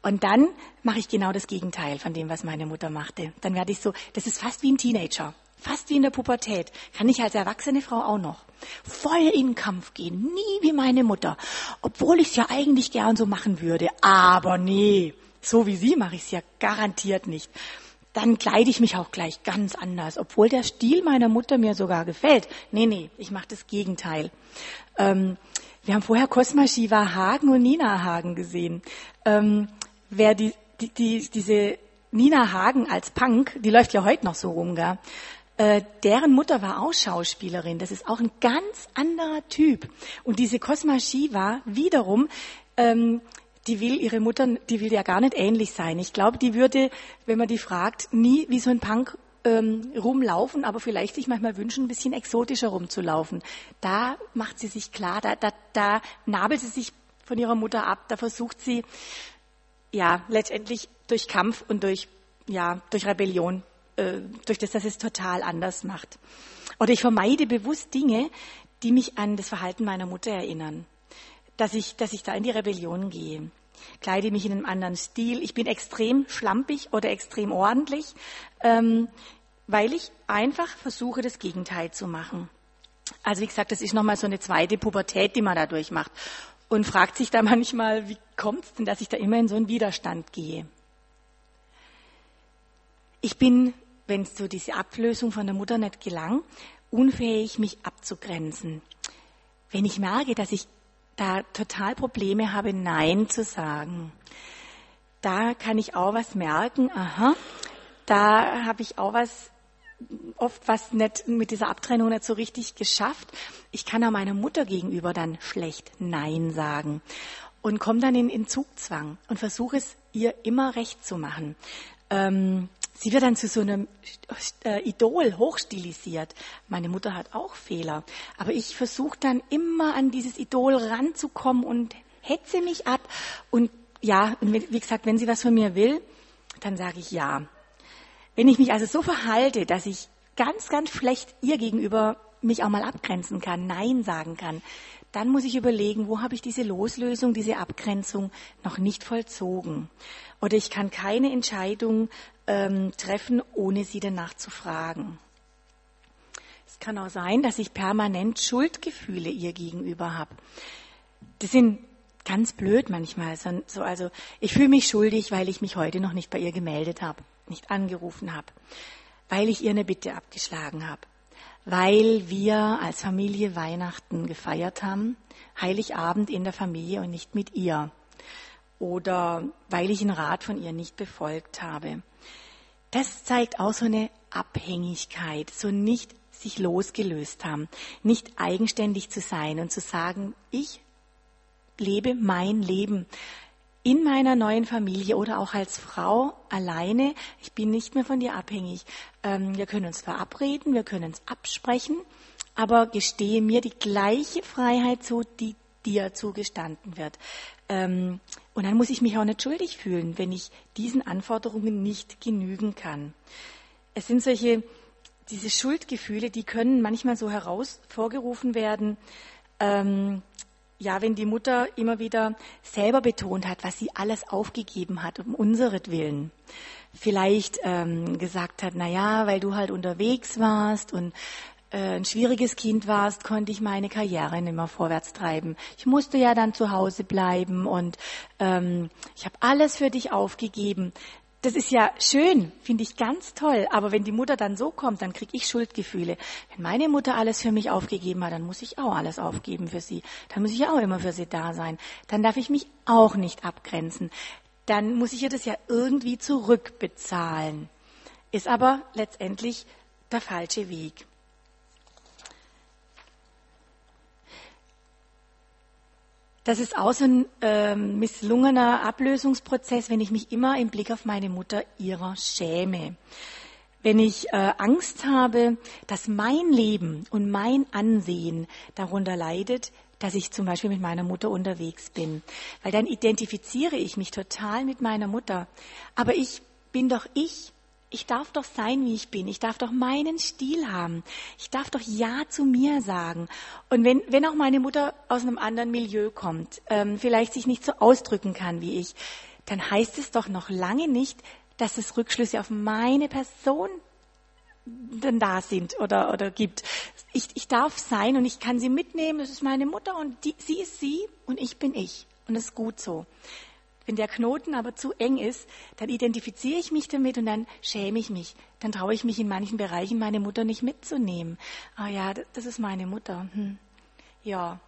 Und dann mache ich genau das Gegenteil von dem, was meine Mutter machte. Dann werde ich so, das ist fast wie ein Teenager, fast wie in der Pubertät. Kann ich als erwachsene Frau auch noch voll in den Kampf gehen, nie wie meine Mutter, obwohl ich es ja eigentlich gern so machen würde. Aber nee, so wie sie mache ich es ja garantiert nicht dann kleide ich mich auch gleich ganz anders, obwohl der Stil meiner Mutter mir sogar gefällt. Nee, nee, ich mache das Gegenteil. Ähm, wir haben vorher Cosma Shiva Hagen und Nina Hagen gesehen. Ähm, wer die, die, die, diese Nina Hagen als Punk, die läuft ja heute noch so rum, gell? Äh, deren Mutter war auch Schauspielerin. Das ist auch ein ganz anderer Typ. Und diese Cosma Shiva wiederum ähm, die will ihre Mutter, die will ja gar nicht ähnlich sein. Ich glaube, die würde, wenn man die fragt, nie wie so ein Punk ähm, rumlaufen, aber vielleicht sich manchmal wünschen, ein bisschen exotischer rumzulaufen. Da macht sie sich klar, da, da, da nabelt sie sich von ihrer Mutter ab, da versucht sie, ja, letztendlich durch Kampf und durch, ja, durch Rebellion, äh, durch das, dass es total anders macht. Oder ich vermeide bewusst Dinge, die mich an das Verhalten meiner Mutter erinnern dass ich, dass ich da in die Rebellion gehe. Kleide mich in einem anderen Stil. Ich bin extrem schlampig oder extrem ordentlich, ähm, weil ich einfach versuche, das Gegenteil zu machen. Also wie gesagt, das ist nochmal so eine zweite Pubertät, die man da durchmacht. Und fragt sich da manchmal, wie kommt es denn, dass ich da immer in so einen Widerstand gehe? Ich bin, wenn es so diese Ablösung von der Mutter nicht gelang, unfähig, mich abzugrenzen. Wenn ich merke, dass ich da total Probleme habe, Nein zu sagen. Da kann ich auch was merken, aha, da habe ich auch was, oft was nicht mit dieser Abtrennung nicht so richtig geschafft. Ich kann auch meiner Mutter gegenüber dann schlecht Nein sagen und komme dann in, in Zugzwang und versuche es ihr immer recht zu machen. Ähm, Sie wird dann zu so einem äh, Idol hochstilisiert. Meine Mutter hat auch Fehler. Aber ich versuche dann immer an dieses Idol ranzukommen und hetze mich ab. Und ja, wie gesagt, wenn sie was von mir will, dann sage ich ja. Wenn ich mich also so verhalte, dass ich ganz, ganz schlecht ihr gegenüber mich auch mal abgrenzen kann, Nein sagen kann, dann muss ich überlegen, wo habe ich diese Loslösung, diese Abgrenzung noch nicht vollzogen. Oder ich kann keine Entscheidung ähm, treffen, ohne sie danach zu fragen. Es kann auch sein, dass ich permanent Schuldgefühle ihr gegenüber habe. Das sind ganz blöd manchmal. So, also ich fühle mich schuldig, weil ich mich heute noch nicht bei ihr gemeldet habe, nicht angerufen habe, weil ich ihr eine Bitte abgeschlagen habe, weil wir als Familie Weihnachten gefeiert haben, Heiligabend in der Familie und nicht mit ihr oder weil ich einen Rat von ihr nicht befolgt habe. Das zeigt auch so eine Abhängigkeit, so nicht sich losgelöst haben, nicht eigenständig zu sein und zu sagen, ich lebe mein Leben in meiner neuen Familie oder auch als Frau alleine. Ich bin nicht mehr von dir abhängig. Ähm, wir können uns verabreden, wir können uns absprechen, aber gestehe mir die gleiche Freiheit zu, die dir zugestanden wird. Ähm, und dann muss ich mich auch nicht schuldig fühlen, wenn ich diesen Anforderungen nicht genügen kann. Es sind solche, diese Schuldgefühle, die können manchmal so heraus vorgerufen werden, ähm, ja, wenn die Mutter immer wieder selber betont hat, was sie alles aufgegeben hat um unseretwillen. Vielleicht ähm, gesagt hat, na ja, weil du halt unterwegs warst und äh, ein schwieriges Kind warst, konnte ich meine Karriere nicht mehr vorwärts treiben. Ich musste ja dann zu Hause bleiben und ähm, ich habe alles für dich aufgegeben. Das ist ja schön, finde ich ganz toll. Aber wenn die Mutter dann so kommt, dann kriege ich Schuldgefühle. Wenn meine Mutter alles für mich aufgegeben hat, dann muss ich auch alles aufgeben für sie. Dann muss ich auch immer für sie da sein. Dann darf ich mich auch nicht abgrenzen. Dann muss ich ihr das ja irgendwie zurückbezahlen. Ist aber letztendlich der falsche Weg. Das ist auch so ein äh, misslungener Ablösungsprozess, wenn ich mich immer im Blick auf meine Mutter ihrer schäme. Wenn ich äh, Angst habe, dass mein Leben und mein Ansehen darunter leidet, dass ich zum Beispiel mit meiner Mutter unterwegs bin. Weil dann identifiziere ich mich total mit meiner Mutter. Aber ich bin doch ich ich darf doch sein, wie ich bin. Ich darf doch meinen Stil haben. Ich darf doch Ja zu mir sagen. Und wenn, wenn auch meine Mutter aus einem anderen Milieu kommt, ähm, vielleicht sich nicht so ausdrücken kann wie ich, dann heißt es doch noch lange nicht, dass es Rückschlüsse auf meine Person denn da sind oder, oder gibt. Ich, ich darf sein und ich kann sie mitnehmen. Das ist meine Mutter und die, sie ist sie und ich bin ich. Und das ist gut so. Wenn der Knoten aber zu eng ist, dann identifiziere ich mich damit und dann schäme ich mich. Dann traue ich mich in manchen Bereichen, meine Mutter nicht mitzunehmen. Ah ja, das ist meine Mutter. Hm. Ja,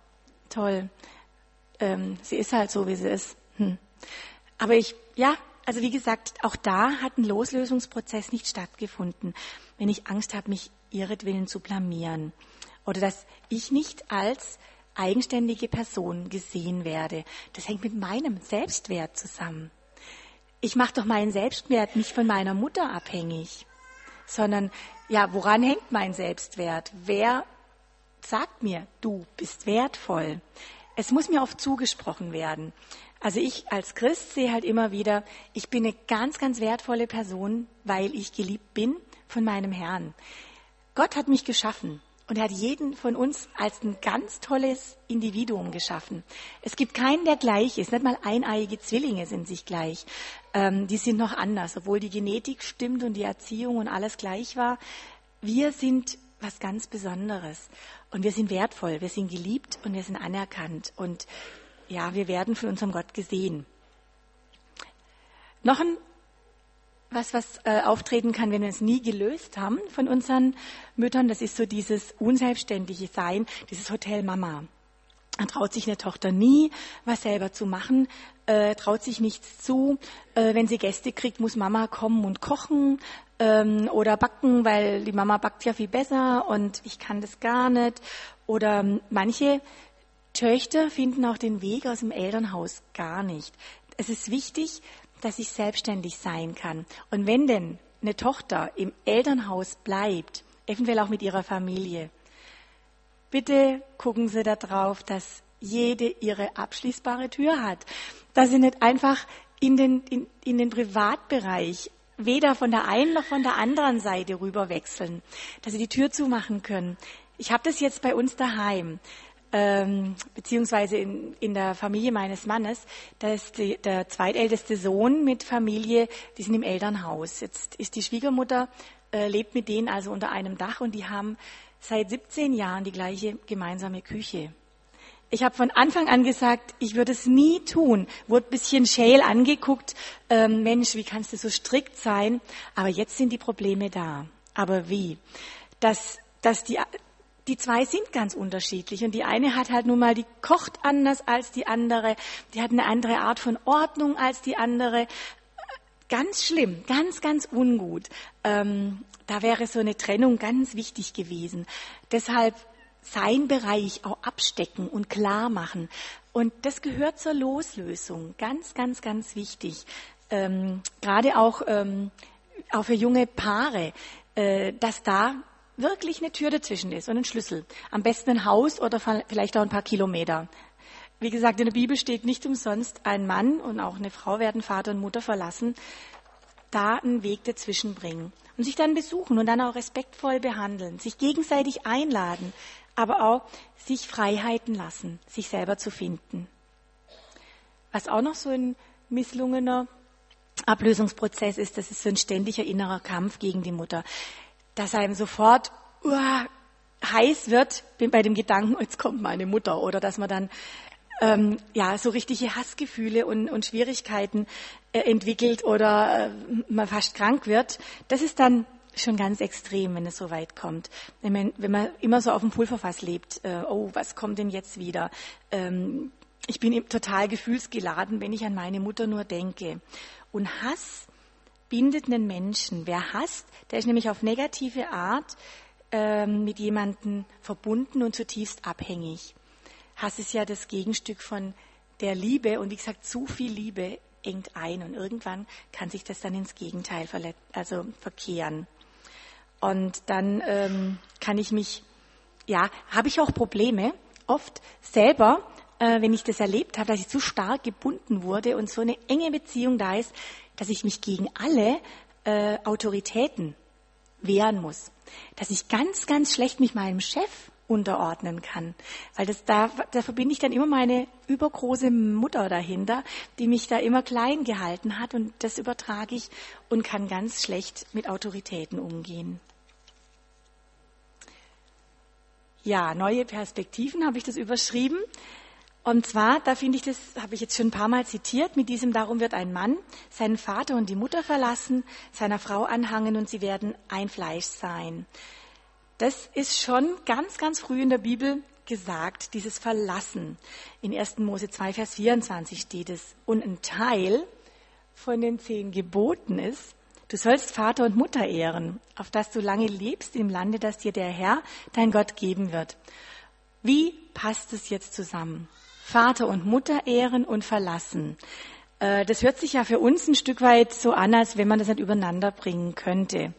toll. Ähm, sie ist halt so, wie sie ist. Hm. Aber ich, ja, also wie gesagt, auch da hat ein Loslösungsprozess nicht stattgefunden, wenn ich Angst habe, mich ihretwillen zu blamieren. Oder dass ich nicht als eigenständige Person gesehen werde. Das hängt mit meinem Selbstwert zusammen. Ich mache doch meinen Selbstwert nicht von meiner Mutter abhängig, sondern ja, woran hängt mein Selbstwert? Wer sagt mir, du bist wertvoll? Es muss mir oft zugesprochen werden. Also ich als Christ sehe halt immer wieder, ich bin eine ganz, ganz wertvolle Person, weil ich geliebt bin von meinem Herrn. Gott hat mich geschaffen. Und er hat jeden von uns als ein ganz tolles Individuum geschaffen. Es gibt keinen, der gleich ist. Nicht mal eineiige Zwillinge sind sich gleich. Ähm, die sind noch anders, obwohl die Genetik stimmt und die Erziehung und alles gleich war. Wir sind was ganz Besonderes. Und wir sind wertvoll, wir sind geliebt und wir sind anerkannt. Und ja, wir werden von unserem Gott gesehen. Noch ein was, was äh, auftreten kann, wenn wir es nie gelöst haben von unseren Müttern. Das ist so dieses unselbstständige Sein, dieses Hotel Mama. Dann traut sich eine Tochter nie, was selber zu machen, äh, traut sich nichts zu. Äh, wenn sie Gäste kriegt, muss Mama kommen und kochen ähm, oder backen, weil die Mama backt ja viel besser und ich kann das gar nicht. Oder manche Töchter finden auch den Weg aus dem Elternhaus gar nicht. Es ist wichtig, dass ich selbstständig sein kann. Und wenn denn eine Tochter im Elternhaus bleibt, eventuell auch mit ihrer Familie, bitte gucken Sie darauf, dass jede ihre abschließbare Tür hat. Dass sie nicht einfach in den, in, in den Privatbereich weder von der einen noch von der anderen Seite rüber wechseln, dass sie die Tür zumachen können. Ich habe das jetzt bei uns daheim ähm, beziehungsweise in, in der Familie meines Mannes, da ist die, der zweitälteste Sohn mit Familie, die sind im Elternhaus. Jetzt ist die Schwiegermutter, äh, lebt mit denen also unter einem Dach und die haben seit 17 Jahren die gleiche gemeinsame Küche. Ich habe von Anfang an gesagt, ich würde es nie tun. Wurde ein bisschen schäl angeguckt. Ähm, Mensch, wie kannst du so strikt sein? Aber jetzt sind die Probleme da. Aber wie? Dass, dass die, die zwei sind ganz unterschiedlich und die eine hat halt nun mal, die kocht anders als die andere, die hat eine andere Art von Ordnung als die andere. Ganz schlimm, ganz, ganz ungut. Ähm, da wäre so eine Trennung ganz wichtig gewesen. Deshalb sein Bereich auch abstecken und klar machen. Und das gehört zur Loslösung. Ganz, ganz, ganz wichtig. Ähm, Gerade auch, ähm, auch für junge Paare, äh, dass da wirklich eine Tür dazwischen ist und ein Schlüssel. Am besten ein Haus oder vielleicht auch ein paar Kilometer. Wie gesagt, in der Bibel steht nicht umsonst, ein Mann und auch eine Frau werden Vater und Mutter verlassen. da einen Weg dazwischen bringen und sich dann besuchen und dann auch respektvoll behandeln, sich gegenseitig einladen, aber auch sich Freiheiten lassen, sich selber zu finden. Was auch noch so ein misslungener Ablösungsprozess ist, das ist so ein ständiger innerer Kampf gegen die Mutter, dass einem sofort uah, heiß wird bei dem Gedanken, jetzt kommt meine Mutter, oder dass man dann ähm, ja so richtige Hassgefühle und, und Schwierigkeiten äh, entwickelt oder äh, man fast krank wird. Das ist dann schon ganz extrem, wenn es so weit kommt. Wenn man, wenn man immer so auf dem Pulverfass lebt, äh, oh, was kommt denn jetzt wieder? Ähm, ich bin total gefühlsgeladen, wenn ich an meine Mutter nur denke. Und Hass bindet einen Menschen. Wer hasst, der ist nämlich auf negative Art ähm, mit jemandem verbunden und zutiefst abhängig. Hass ist ja das Gegenstück von der Liebe und wie gesagt, zu viel Liebe engt ein und irgendwann kann sich das dann ins Gegenteil also verkehren. Und dann ähm, kann ich mich, ja, habe ich auch Probleme, oft selber, äh, wenn ich das erlebt habe, dass ich zu stark gebunden wurde und so eine enge Beziehung da ist, dass ich mich gegen alle äh, Autoritäten wehren muss. Dass ich ganz, ganz schlecht mich meinem Chef unterordnen kann. Weil das, da, da verbinde ich dann immer meine übergroße Mutter dahinter, die mich da immer klein gehalten hat und das übertrage ich und kann ganz schlecht mit Autoritäten umgehen. Ja, neue Perspektiven habe ich das überschrieben. Und zwar, da finde ich das, habe ich jetzt schon ein paar Mal zitiert, mit diesem Darum wird ein Mann seinen Vater und die Mutter verlassen, seiner Frau anhangen und sie werden ein Fleisch sein. Das ist schon ganz, ganz früh in der Bibel gesagt, dieses Verlassen. In 1. Mose 2, Vers 24 steht es. Und ein Teil von den zehn Geboten ist, du sollst Vater und Mutter ehren, auf dass du lange lebst im Lande, das dir der Herr, dein Gott, geben wird. Wie passt es jetzt zusammen? Vater und Mutter ehren und verlassen. Äh, das hört sich ja für uns ein Stück weit so an, als wenn man das nicht übereinander bringen könnte.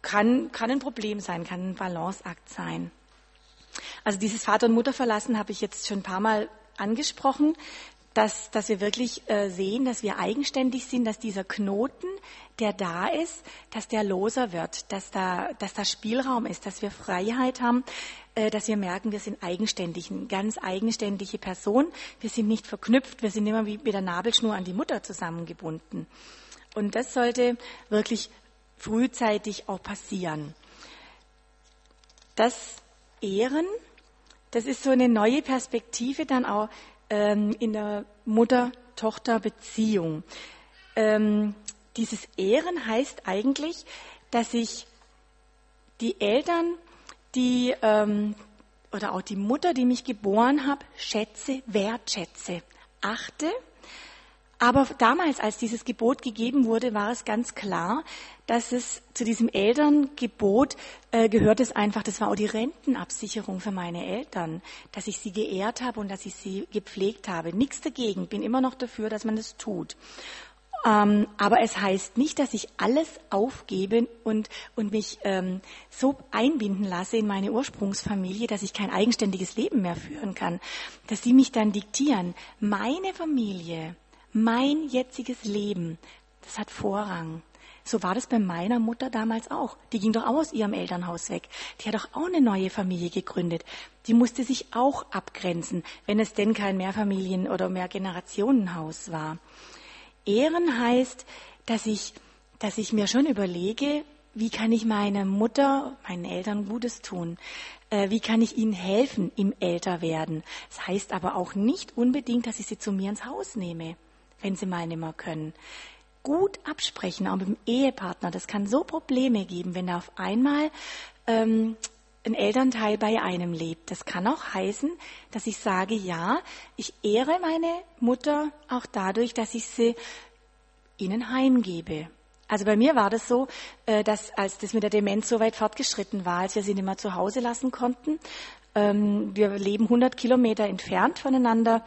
Kann, kann ein Problem sein, kann ein Balanceakt sein. Also dieses Vater und Mutter verlassen habe ich jetzt schon ein paar Mal angesprochen dass, dass wir wirklich äh, sehen, dass wir eigenständig sind, dass dieser Knoten, der da ist, dass der loser wird, dass da, dass da Spielraum ist, dass wir Freiheit haben, dass wir merken, wir sind eigenständig, eine ganz eigenständige Person. Wir sind nicht verknüpft, wir sind immer wie mit der Nabelschnur an die Mutter zusammengebunden. Und das sollte wirklich frühzeitig auch passieren. Das Ehren, das ist so eine neue Perspektive dann auch ähm, in der Mutter-Tochter-Beziehung. Ähm, dieses Ehren heißt eigentlich, dass ich die Eltern, die ähm, oder auch die Mutter, die mich geboren hat, schätze, wertschätze, achte aber damals, als dieses Gebot gegeben wurde, war es ganz klar, dass es zu diesem Elterngebot äh, gehört es einfach, das war auch die Rentenabsicherung für meine Eltern, dass ich sie geehrt habe und dass ich sie gepflegt habe. Nichts dagegen, bin immer noch dafür, dass man das tut. Ähm, aber es heißt nicht, dass ich alles aufgebe und, und mich ähm, so einbinden lasse in meine Ursprungsfamilie, dass ich kein eigenständiges Leben mehr führen kann, dass sie mich dann diktieren. Meine Familie, mein jetziges Leben, das hat Vorrang. So war das bei meiner Mutter damals auch. Die ging doch auch aus ihrem Elternhaus weg. Die hat doch auch eine neue Familie gegründet. Die musste sich auch abgrenzen, wenn es denn kein Mehrfamilien- oder Mehrgenerationenhaus war. Ehren heißt, dass ich, dass ich mir schon überlege, wie kann ich meiner Mutter, meinen Eltern Gutes tun? Äh, wie kann ich ihnen helfen im Älterwerden? Das heißt aber auch nicht unbedingt, dass ich sie zu mir ins Haus nehme wenn sie mal nicht mehr können. Gut absprechen, auch mit dem Ehepartner. Das kann so Probleme geben, wenn da auf einmal ähm, ein Elternteil bei einem lebt. Das kann auch heißen, dass ich sage, ja, ich ehre meine Mutter auch dadurch, dass ich sie ihnen heimgebe. Also bei mir war das so, äh, dass als das mit der Demenz so weit fortgeschritten war, als wir sie nicht mehr zu Hause lassen konnten, ähm, wir leben 100 Kilometer entfernt voneinander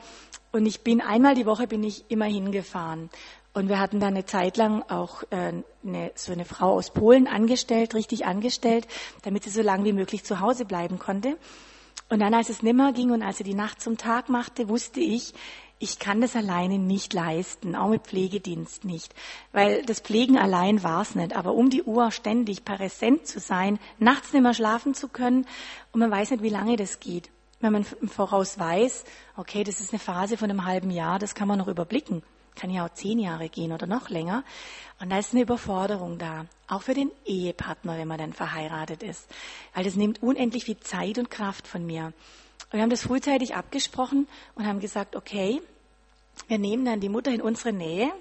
und ich bin einmal die Woche bin ich immer hingefahren. Und wir hatten da eine Zeit lang auch äh, eine, so eine Frau aus Polen angestellt, richtig angestellt, damit sie so lange wie möglich zu Hause bleiben konnte. Und dann, als es nimmer ging und als er die Nacht zum Tag machte, wusste ich, ich kann das alleine nicht leisten, auch mit Pflegedienst nicht. Weil das Pflegen allein war's nicht. Aber um die Uhr ständig präsent zu sein, nachts nicht mehr schlafen zu können und man weiß nicht, wie lange das geht. Wenn man im Voraus weiß, okay, das ist eine Phase von einem halben Jahr, das kann man noch überblicken. Kann ja auch zehn Jahre gehen oder noch länger. Und da ist eine Überforderung da. Auch für den Ehepartner, wenn man dann verheiratet ist. Weil das nimmt unendlich viel Zeit und Kraft von mir. Und wir haben das frühzeitig abgesprochen und haben gesagt, okay, wir nehmen dann die Mutter in unsere Nähe,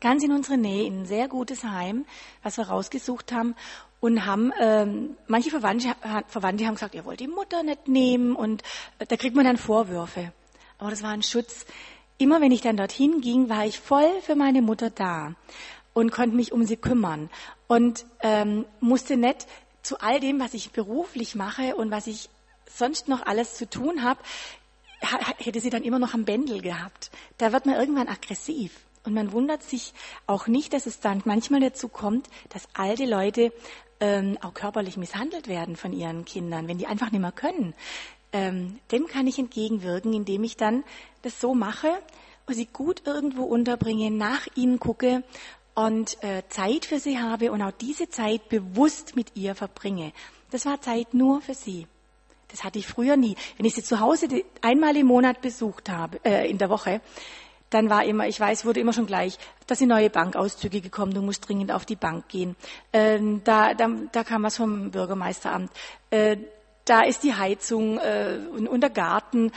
ganz in unsere Nähe, in ein sehr gutes Heim, was wir rausgesucht haben und haben ähm, manche Verwandte, Verwandte haben gesagt, ihr wollt die Mutter nicht nehmen und äh, da kriegt man dann Vorwürfe. Aber das war ein Schutz. Immer wenn ich dann dorthin ging, war ich voll für meine Mutter da und konnte mich um sie kümmern und ähm, musste nicht zu all dem, was ich beruflich mache und was ich sonst noch alles zu tun habe, hätte sie dann immer noch am Bändel gehabt. Da wird man irgendwann aggressiv. Und man wundert sich auch nicht, dass es dann manchmal dazu kommt, dass alte Leute ähm, auch körperlich misshandelt werden von ihren Kindern, wenn die einfach nicht mehr können. Ähm, dem kann ich entgegenwirken, indem ich dann das so mache sie gut irgendwo unterbringe, nach ihnen gucke und äh, Zeit für sie habe und auch diese Zeit bewusst mit ihr verbringe. Das war Zeit nur für sie. Das hatte ich früher nie. Wenn ich sie zu Hause einmal im Monat besucht habe, äh, in der Woche, dann war immer, ich weiß, wurde immer schon gleich, da sind neue Bankauszüge gekommen, du musst dringend auf die Bank gehen. Ähm, da, da, da kam was vom Bürgermeisteramt. Äh, da ist die Heizung äh, und, und der Garten.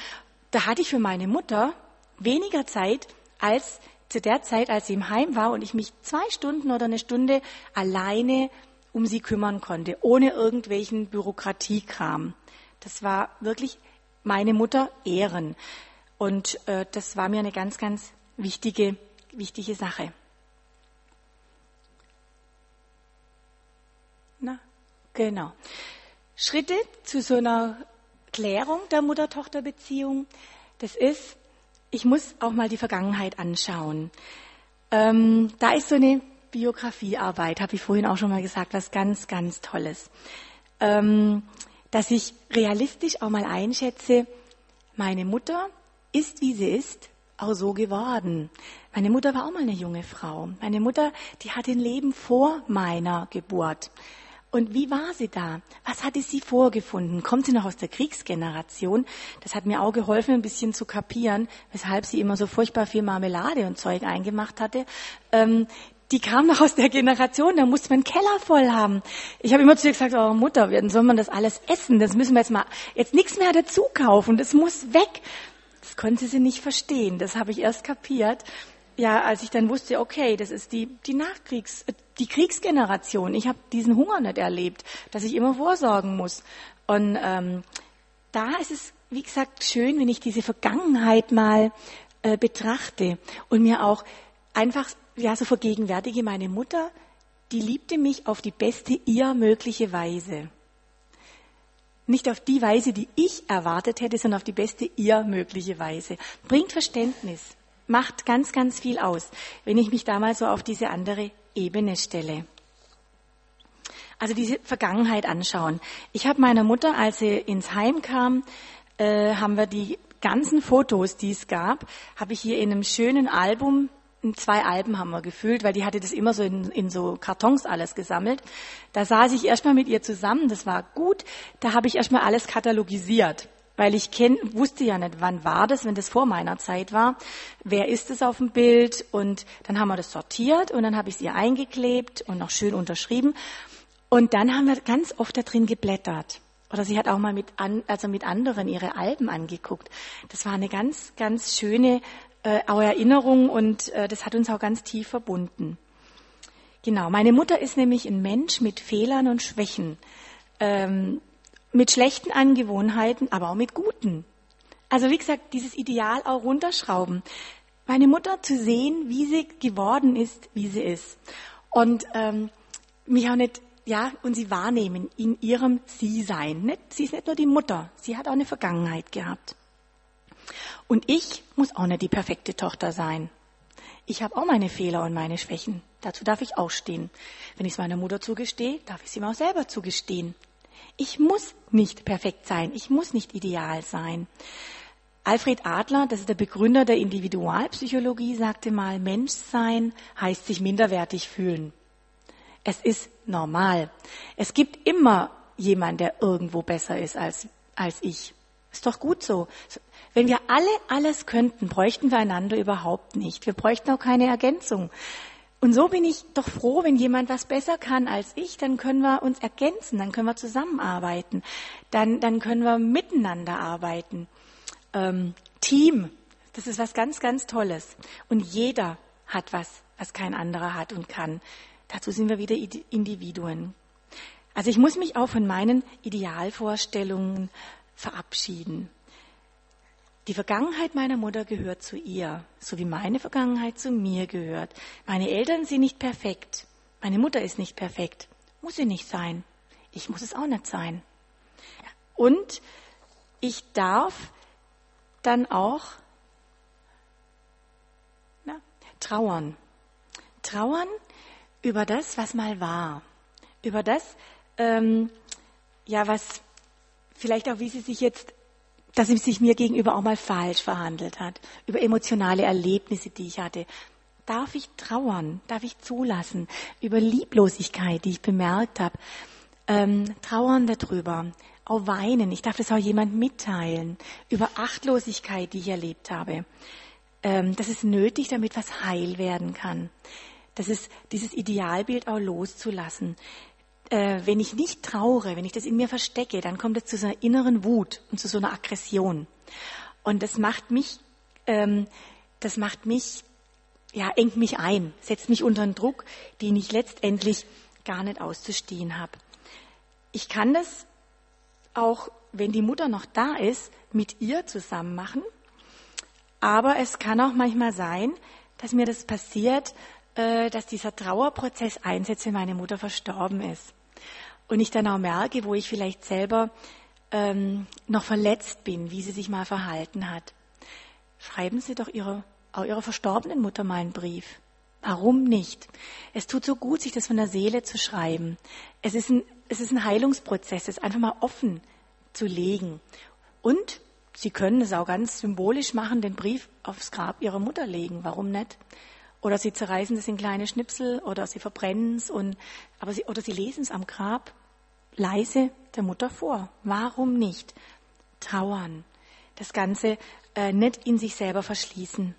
Da hatte ich für meine Mutter weniger Zeit als zu der Zeit, als sie im Heim war und ich mich zwei Stunden oder eine Stunde alleine um sie kümmern konnte, ohne irgendwelchen Bürokratiekram. Das war wirklich meine Mutter ehren. Und äh, das war mir eine ganz, ganz wichtige, wichtige Sache. Na, genau. Schritte zu so einer Klärung der Mutter-Tochter-Beziehung, das ist, ich muss auch mal die Vergangenheit anschauen. Ähm, da ist so eine Biografiearbeit, habe ich vorhin auch schon mal gesagt, was ganz, ganz Tolles. Ähm, dass ich realistisch auch mal einschätze, meine Mutter ist, wie sie ist, auch so geworden. Meine Mutter war auch mal eine junge Frau. Meine Mutter, die hat ein Leben vor meiner Geburt. Und wie war sie da? Was hatte sie vorgefunden? Kommt sie noch aus der Kriegsgeneration? Das hat mir auch geholfen, ein bisschen zu kapieren, weshalb sie immer so furchtbar viel Marmelade und Zeug eingemacht hatte. Ähm, die kam noch aus der Generation, da musste man einen Keller voll haben. Ich habe immer zu ihr gesagt, oh Mutter, wie soll man das alles essen? Das müssen wir jetzt mal, jetzt nichts mehr dazu kaufen, das muss weg. Das konnte sie nicht verstehen, das habe ich erst kapiert. Ja, als ich dann wusste, okay, das ist die, die Nachkriegs, die Kriegsgeneration. Ich habe diesen Hunger nicht erlebt, dass ich immer vorsorgen muss. Und ähm, da ist es, wie gesagt, schön, wenn ich diese Vergangenheit mal äh, betrachte und mir auch einfach ja, so vergegenwärtige meine Mutter, die liebte mich auf die beste ihr mögliche Weise. Nicht auf die Weise, die ich erwartet hätte, sondern auf die beste ihr mögliche Weise. Bringt Verständnis, macht ganz, ganz viel aus, wenn ich mich da mal so auf diese andere Ebene stelle. Also diese Vergangenheit anschauen. Ich habe meiner Mutter, als sie ins Heim kam, äh, haben wir die ganzen Fotos, die es gab, habe ich hier in einem schönen Album zwei Alben haben wir gefüllt, weil die hatte das immer so in, in so Kartons alles gesammelt. Da saß ich erstmal mit ihr zusammen, das war gut. Da habe ich erstmal alles katalogisiert, weil ich kenn, wusste ja nicht, wann war das, wenn das vor meiner Zeit war. Wer ist es auf dem Bild? Und dann haben wir das sortiert und dann habe ich es ihr eingeklebt und noch schön unterschrieben. Und dann haben wir ganz oft da drin geblättert. Oder sie hat auch mal mit, an, also mit anderen ihre Alben angeguckt. Das war eine ganz, ganz schöne äh, Erinnerung und äh, das hat uns auch ganz tief verbunden. Genau, meine Mutter ist nämlich ein Mensch mit Fehlern und Schwächen, ähm, mit schlechten Angewohnheiten, aber auch mit guten. Also wie gesagt, dieses Ideal auch runterschrauben. Meine Mutter zu sehen, wie sie geworden ist, wie sie ist. Und ähm, mich auch nicht, ja, und sie wahrnehmen in ihrem Sie-Sein. Sie ist nicht nur die Mutter, sie hat auch eine Vergangenheit gehabt. Und ich muss auch nicht die perfekte Tochter sein. Ich habe auch meine Fehler und meine Schwächen. Dazu darf ich auch stehen. Wenn ich es meiner Mutter zugestehe, darf ich es ihm auch selber zugestehen. Ich muss nicht perfekt sein. Ich muss nicht ideal sein. Alfred Adler, das ist der Begründer der Individualpsychologie, sagte mal, Menschsein heißt sich minderwertig fühlen. Es ist normal. Es gibt immer jemand, der irgendwo besser ist als, als ich. Ist doch gut so. Wenn wir alle alles könnten, bräuchten wir einander überhaupt nicht. Wir bräuchten auch keine Ergänzung. Und so bin ich doch froh, wenn jemand was besser kann als ich, dann können wir uns ergänzen, dann können wir zusammenarbeiten, dann, dann können wir miteinander arbeiten. Ähm, Team, das ist was ganz, ganz Tolles. Und jeder hat was, was kein anderer hat und kann. Dazu sind wir wieder Individuen. Also ich muss mich auch von meinen Idealvorstellungen verabschieden. Die Vergangenheit meiner Mutter gehört zu ihr, so wie meine Vergangenheit zu mir gehört. Meine Eltern sind nicht perfekt. Meine Mutter ist nicht perfekt. Muss sie nicht sein. Ich muss es auch nicht sein. Und ich darf dann auch na, trauern. Trauern über das, was mal war. Über das, ähm, ja, was vielleicht auch, wie sie sich jetzt dass sie sich mir gegenüber auch mal falsch verhandelt hat, über emotionale Erlebnisse, die ich hatte. Darf ich trauern? Darf ich zulassen? Über Lieblosigkeit, die ich bemerkt habe. Ähm, trauern darüber. Auch weinen. Ich darf das auch jemand mitteilen. Über Achtlosigkeit, die ich erlebt habe. Ähm, das ist nötig, damit was heil werden kann. Das ist dieses Idealbild auch loszulassen äh, wenn ich nicht traure, wenn ich das in mir verstecke, dann kommt es zu so einer inneren Wut und zu so einer Aggression. Und das macht mich, ähm, das macht mich, ja, engt mich ein, setzt mich unter einen Druck, den ich letztendlich gar nicht auszustehen habe. Ich kann das auch, wenn die Mutter noch da ist, mit ihr zusammen machen. Aber es kann auch manchmal sein, dass mir das passiert, äh, dass dieser Trauerprozess einsetzt, wenn meine Mutter verstorben ist und ich dann auch merke, wo ich vielleicht selber ähm, noch verletzt bin, wie sie sich mal verhalten hat. Schreiben Sie doch Ihre, auch Ihrer verstorbenen Mutter mal einen Brief. Warum nicht? Es tut so gut, sich das von der Seele zu schreiben. Es ist ein, es ist ein Heilungsprozess, es einfach mal offen zu legen. Und Sie können es auch ganz symbolisch machen, den Brief aufs Grab Ihrer Mutter legen. Warum nicht? Oder Sie zerreißen es in kleine Schnipsel oder Sie verbrennen es und, aber Sie, oder Sie lesen es am Grab leise der Mutter vor. Warum nicht? Trauern. Das Ganze äh, nicht in sich selber verschließen.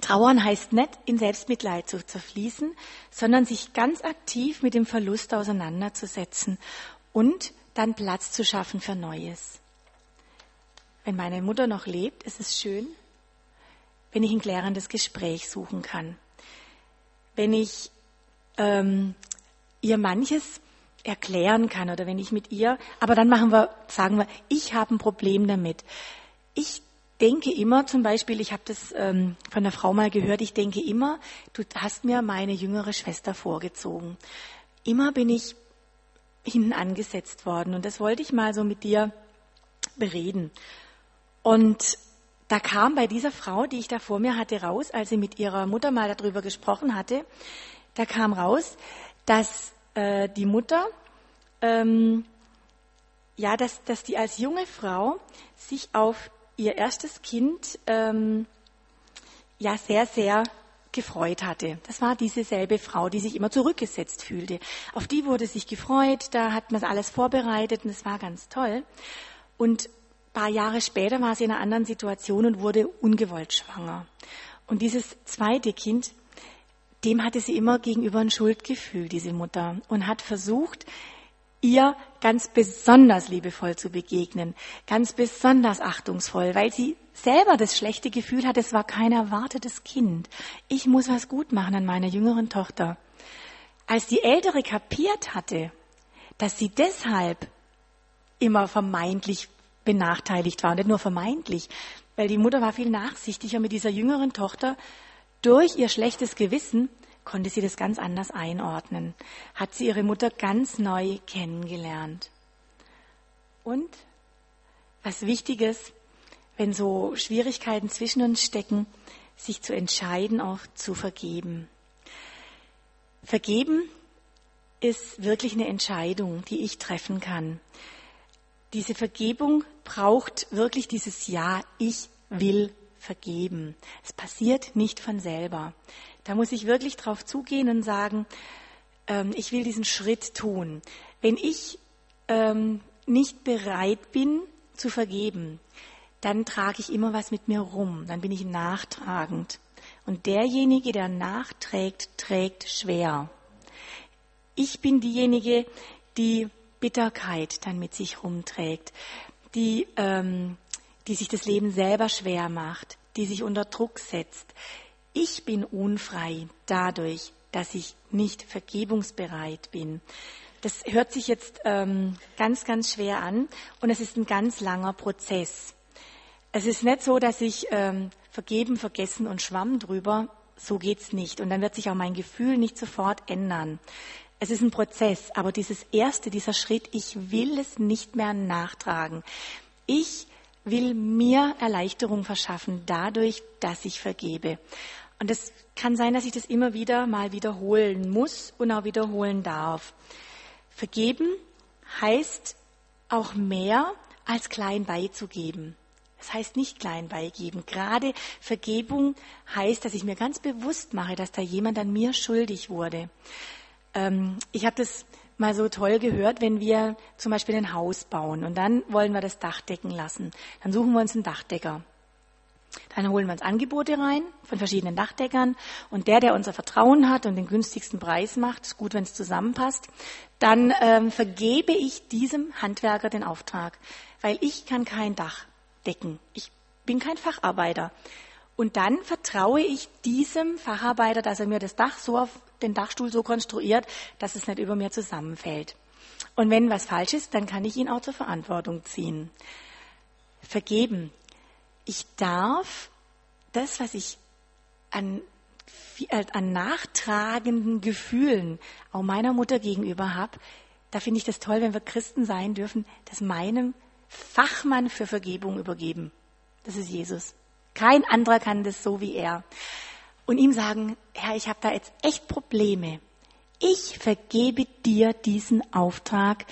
Trauern heißt nicht in Selbstmitleid zu zerfließen, sondern sich ganz aktiv mit dem Verlust auseinanderzusetzen und dann Platz zu schaffen für Neues. Wenn meine Mutter noch lebt, ist es schön, wenn ich ein klärendes Gespräch suchen kann. Wenn ich ähm, ihr manches erklären kann oder wenn ich mit ihr, aber dann machen wir, sagen wir, ich habe ein Problem damit. Ich denke immer, zum Beispiel, ich habe das ähm, von einer Frau mal gehört, ich denke immer, du hast mir meine jüngere Schwester vorgezogen. Immer bin ich hinten angesetzt worden und das wollte ich mal so mit dir bereden. Und da kam bei dieser Frau, die ich da vor mir hatte, raus, als sie mit ihrer Mutter mal darüber gesprochen hatte, da kam raus, dass äh, die Mutter, ähm, ja, dass, dass die als junge Frau sich auf ihr erstes Kind ähm, ja sehr, sehr gefreut hatte. Das war diese selbe Frau, die sich immer zurückgesetzt fühlte. Auf die wurde sich gefreut, da hat man alles vorbereitet und es war ganz toll. Und paar Jahre später war sie in einer anderen Situation und wurde ungewollt schwanger. Und dieses zweite Kind dem hatte sie immer gegenüber ein Schuldgefühl, diese Mutter, und hat versucht, ihr ganz besonders liebevoll zu begegnen, ganz besonders achtungsvoll, weil sie selber das schlechte Gefühl hat, es war kein erwartetes Kind. Ich muss was gut machen an meiner jüngeren Tochter. Als die Ältere kapiert hatte, dass sie deshalb immer vermeintlich benachteiligt war, und nicht nur vermeintlich, weil die Mutter war viel nachsichtiger mit dieser jüngeren Tochter, durch ihr schlechtes Gewissen konnte sie das ganz anders einordnen, hat sie ihre Mutter ganz neu kennengelernt. Und was wichtig ist, wenn so Schwierigkeiten zwischen uns stecken, sich zu entscheiden, auch zu vergeben. Vergeben ist wirklich eine Entscheidung, die ich treffen kann. Diese Vergebung braucht wirklich dieses Ja, ich will vergeben. Es passiert nicht von selber. Da muss ich wirklich drauf zugehen und sagen, ähm, ich will diesen Schritt tun. Wenn ich ähm, nicht bereit bin zu vergeben, dann trage ich immer was mit mir rum, dann bin ich nachtragend. Und derjenige, der nachträgt, trägt schwer. Ich bin diejenige, die Bitterkeit dann mit sich rumträgt, die, ähm, die sich das Leben selber schwer macht, die sich unter Druck setzt. Ich bin unfrei dadurch, dass ich nicht vergebungsbereit bin. Das hört sich jetzt ähm, ganz, ganz schwer an und es ist ein ganz langer Prozess. Es ist nicht so, dass ich ähm, vergeben, vergessen und schwamm drüber. So geht's nicht. Und dann wird sich auch mein Gefühl nicht sofort ändern. Es ist ein Prozess, aber dieses erste, dieser Schritt, ich will es nicht mehr nachtragen. Ich will mir Erleichterung verschaffen dadurch, dass ich vergebe. Und es kann sein, dass ich das immer wieder mal wiederholen muss und auch wiederholen darf. Vergeben heißt auch mehr als klein beizugeben. Das heißt nicht klein beigeben. Gerade Vergebung heißt, dass ich mir ganz bewusst mache, dass da jemand an mir schuldig wurde. Ähm, ich habe das mal so toll gehört, wenn wir zum Beispiel ein Haus bauen und dann wollen wir das Dach decken lassen. Dann suchen wir uns einen Dachdecker. Dann holen wir uns Angebote rein von verschiedenen Dachdeckern und der, der unser Vertrauen hat und den günstigsten Preis macht, ist gut, wenn es zusammenpasst, dann ähm, vergebe ich diesem Handwerker den Auftrag, weil ich kann kein Dach decken. Ich bin kein Facharbeiter. Und dann vertraue ich diesem Facharbeiter, dass er mir das Dach so auf den Dachstuhl so konstruiert, dass es nicht über mir zusammenfällt. Und wenn was falsch ist, dann kann ich ihn auch zur Verantwortung ziehen. Vergeben. Ich darf das, was ich an, an nachtragenden Gefühlen auch meiner Mutter gegenüber habe, da finde ich das toll, wenn wir Christen sein dürfen, das meinem Fachmann für Vergebung übergeben. Das ist Jesus. Kein anderer kann das so wie er und ihm sagen, Herr, ich habe da jetzt echt Probleme. Ich vergebe dir diesen Auftrag,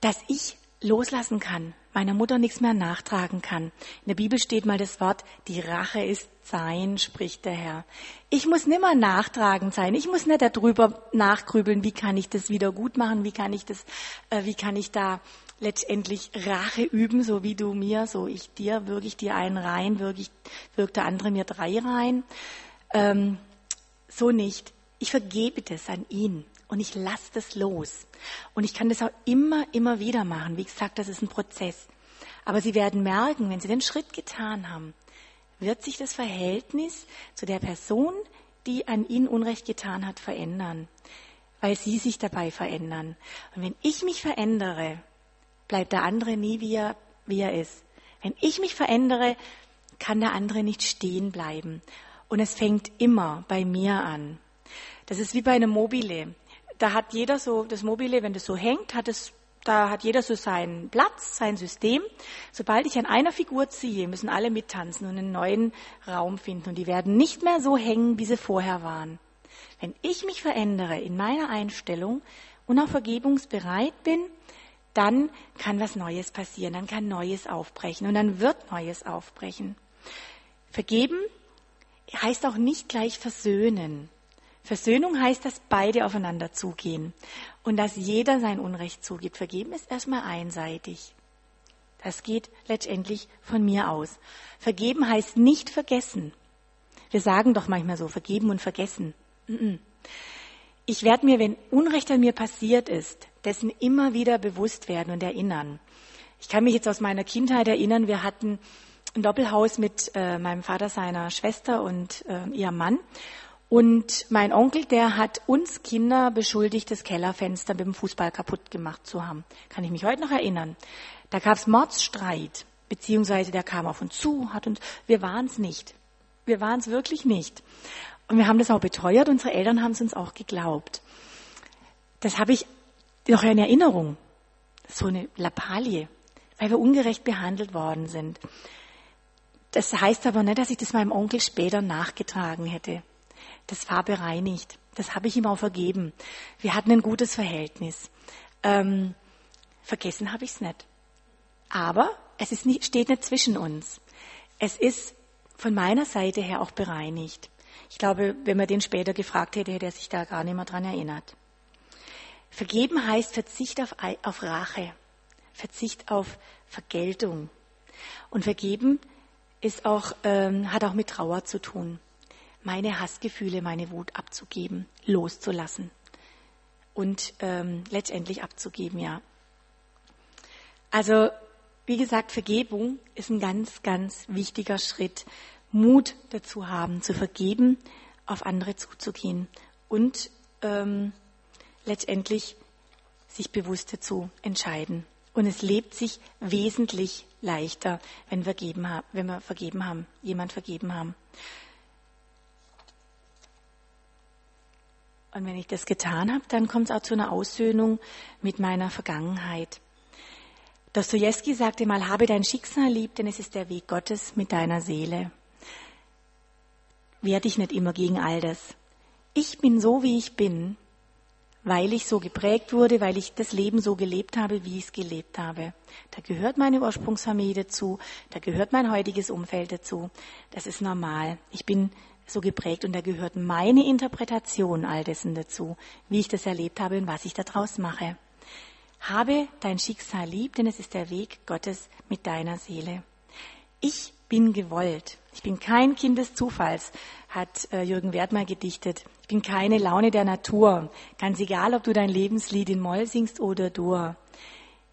dass ich loslassen kann, meiner Mutter nichts mehr nachtragen kann. In der Bibel steht mal das Wort, die Rache ist sein, spricht der Herr. Ich muss nimmer nachtragend sein. Ich muss nicht darüber nachgrübeln, wie kann ich das wieder gut machen, wie kann ich das, äh, wie kann ich da letztendlich Rache üben, so wie du mir, so ich dir, wirke ich dir einen rein, wirke, ich, wirkt der andere mir drei rein ähm, so nicht. Ich vergebe das an ihn und ich lasse das los. Und ich kann das auch immer, immer wieder machen. Wie gesagt, das ist ein Prozess. Aber Sie werden merken, wenn Sie den Schritt getan haben, wird sich das Verhältnis zu der Person, die an Ihnen Unrecht getan hat, verändern. Weil Sie sich dabei verändern. Und wenn ich mich verändere, bleibt der andere nie wie er, wie er ist. Wenn ich mich verändere, kann der andere nicht stehen bleiben. Und es fängt immer bei mir an. Das ist wie bei einem Mobile. Da hat jeder so, das Mobile, wenn das so hängt, hat es, da hat jeder so seinen Platz, sein System. Sobald ich an einer Figur ziehe, müssen alle mittanzen und einen neuen Raum finden. Und die werden nicht mehr so hängen, wie sie vorher waren. Wenn ich mich verändere in meiner Einstellung und auch vergebungsbereit bin, dann kann was Neues passieren, dann kann Neues aufbrechen und dann wird Neues aufbrechen. Vergeben heißt auch nicht gleich versöhnen. Versöhnung heißt, dass beide aufeinander zugehen und dass jeder sein Unrecht zugibt. Vergeben ist erstmal einseitig. Das geht letztendlich von mir aus. Vergeben heißt nicht vergessen. Wir sagen doch manchmal so, vergeben und vergessen. Ich werde mir, wenn Unrecht an mir passiert ist, dessen immer wieder bewusst werden und erinnern. Ich kann mich jetzt aus meiner Kindheit erinnern, wir hatten ein Doppelhaus mit äh, meinem Vater, seiner Schwester und äh, ihrem Mann. Und mein Onkel, der hat uns Kinder beschuldigt, das Kellerfenster mit dem Fußball kaputt gemacht zu haben. Kann ich mich heute noch erinnern. Da gab es Mordsstreit, beziehungsweise der kam auf uns zu, hat uns, wir waren es nicht. Wir waren es wirklich nicht. Und wir haben das auch beteuert, unsere Eltern haben es uns auch geglaubt. Das habe ich noch in Erinnerung. So eine Lappalie, weil wir ungerecht behandelt worden sind. Das heißt aber nicht, dass ich das meinem Onkel später nachgetragen hätte. Das war bereinigt. Das habe ich ihm auch vergeben. Wir hatten ein gutes Verhältnis. Ähm, vergessen habe ich es nicht. Aber es ist nicht, steht nicht zwischen uns. Es ist von meiner Seite her auch bereinigt. Ich glaube, wenn man den später gefragt hätte, hätte er sich da gar nicht mehr dran erinnert. Vergeben heißt Verzicht auf, auf Rache, Verzicht auf Vergeltung. Und vergeben ist auch, ähm, hat auch mit Trauer zu tun. Meine Hassgefühle, meine Wut abzugeben, loszulassen und ähm, letztendlich abzugeben, ja. Also, wie gesagt, Vergebung ist ein ganz, ganz wichtiger Schritt. Mut dazu haben, zu vergeben, auf andere zuzugehen und ähm, letztendlich sich bewusst dazu entscheiden. Und es lebt sich wesentlich leichter, wenn wir, geben, wenn wir vergeben haben, jemand vergeben haben. Und wenn ich das getan habe, dann kommt es auch zu einer Aussöhnung mit meiner Vergangenheit. Dostoevsky sagte mal, habe dein Schicksal lieb, denn es ist der Weg Gottes mit deiner Seele. Wehr dich nicht immer gegen all das. Ich bin so, wie ich bin, weil ich so geprägt wurde, weil ich das Leben so gelebt habe, wie ich es gelebt habe. Da gehört meine Ursprungsfamilie dazu, da gehört mein heutiges Umfeld dazu. Das ist normal. Ich bin so geprägt und da gehört meine Interpretation all dessen dazu, wie ich das erlebt habe und was ich daraus mache. Habe dein Schicksal lieb, denn es ist der Weg Gottes mit deiner Seele. Ich bin gewollt. Ich bin kein Kind des Zufalls, hat äh, Jürgen Wert mal gedichtet. Ich bin keine Laune der Natur. Ganz egal, ob du dein Lebenslied in Moll singst oder Dur.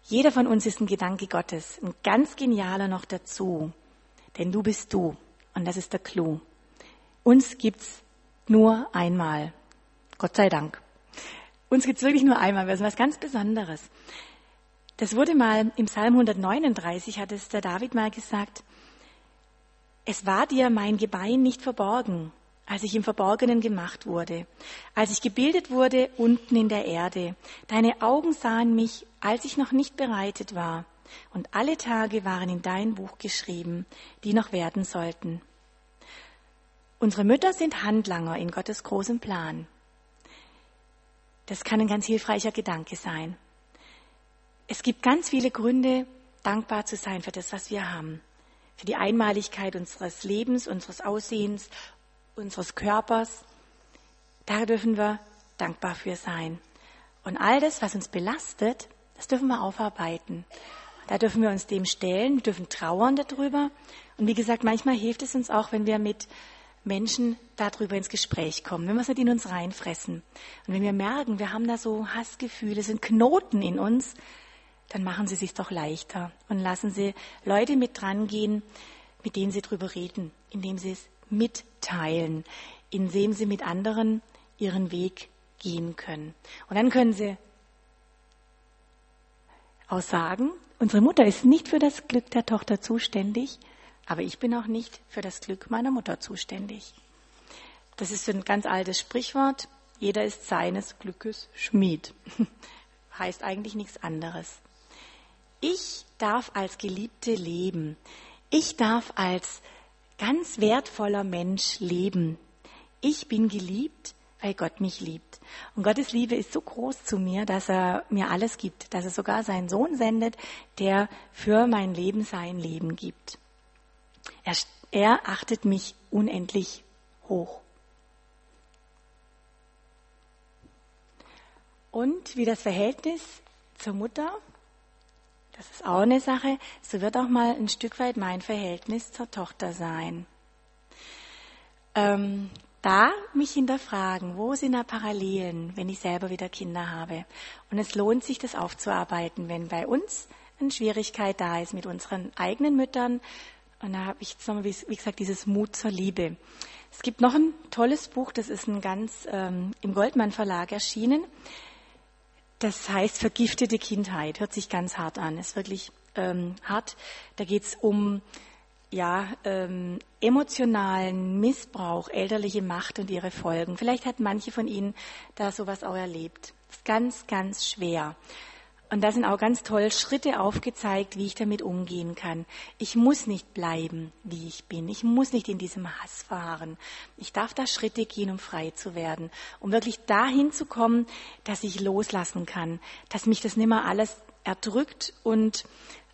Jeder von uns ist ein Gedanke Gottes, ein ganz genialer noch dazu. Denn du bist du. Und das ist der Clou. Uns gibt's nur einmal. Gott sei Dank. Uns gibt's wirklich nur einmal. Das ist was ganz Besonderes. Das wurde mal im Psalm 139, hat es der David mal gesagt, es war dir mein Gebein nicht verborgen, als ich im Verborgenen gemacht wurde, als ich gebildet wurde unten in der Erde. Deine Augen sahen mich, als ich noch nicht bereitet war, und alle Tage waren in dein Buch geschrieben, die noch werden sollten. Unsere Mütter sind Handlanger in Gottes großem Plan. Das kann ein ganz hilfreicher Gedanke sein. Es gibt ganz viele Gründe, dankbar zu sein für das, was wir haben für die Einmaligkeit unseres Lebens, unseres Aussehens, unseres Körpers. Da dürfen wir dankbar für sein. Und all das, was uns belastet, das dürfen wir aufarbeiten. Da dürfen wir uns dem stellen, wir dürfen trauern darüber. Und wie gesagt, manchmal hilft es uns auch, wenn wir mit Menschen darüber ins Gespräch kommen, wenn wir es nicht in uns reinfressen. Und wenn wir merken, wir haben da so Hassgefühle, sind Knoten in uns, dann machen Sie sich doch leichter und lassen Sie Leute mit dran gehen, mit denen Sie drüber reden, indem Sie es mitteilen, indem Sie mit anderen Ihren Weg gehen können. Und dann können Sie auch sagen, unsere Mutter ist nicht für das Glück der Tochter zuständig, aber ich bin auch nicht für das Glück meiner Mutter zuständig. Das ist ein ganz altes Sprichwort. Jeder ist seines Glückes Schmied. heißt eigentlich nichts anderes. Ich darf als Geliebte leben. Ich darf als ganz wertvoller Mensch leben. Ich bin geliebt, weil Gott mich liebt. Und Gottes Liebe ist so groß zu mir, dass er mir alles gibt, dass er sogar seinen Sohn sendet, der für mein Leben sein Leben gibt. Er, er achtet mich unendlich hoch. Und wie das Verhältnis zur Mutter das ist auch eine Sache. So wird auch mal ein Stück weit mein Verhältnis zur Tochter sein. Ähm, da mich hinterfragen, wo sind da Parallelen, wenn ich selber wieder Kinder habe. Und es lohnt sich, das aufzuarbeiten, wenn bei uns eine Schwierigkeit da ist mit unseren eigenen Müttern. Und da habe ich jetzt nochmal, wie gesagt, dieses Mut zur Liebe. Es gibt noch ein tolles Buch, das ist ein ganz ähm, im Goldmann Verlag erschienen. Das heißt vergiftete Kindheit, hört sich ganz hart an, ist wirklich ähm, hart. Da geht es um ja, ähm, emotionalen Missbrauch, elterliche Macht und ihre Folgen. Vielleicht hat manche von Ihnen da sowas auch erlebt. Ist ganz, ganz schwer. Und da sind auch ganz toll Schritte aufgezeigt, wie ich damit umgehen kann. Ich muss nicht bleiben, wie ich bin. Ich muss nicht in diesem Hass fahren. Ich darf da Schritte gehen, um frei zu werden, um wirklich dahin zu kommen, dass ich loslassen kann, dass mich das nimmer alles erdrückt und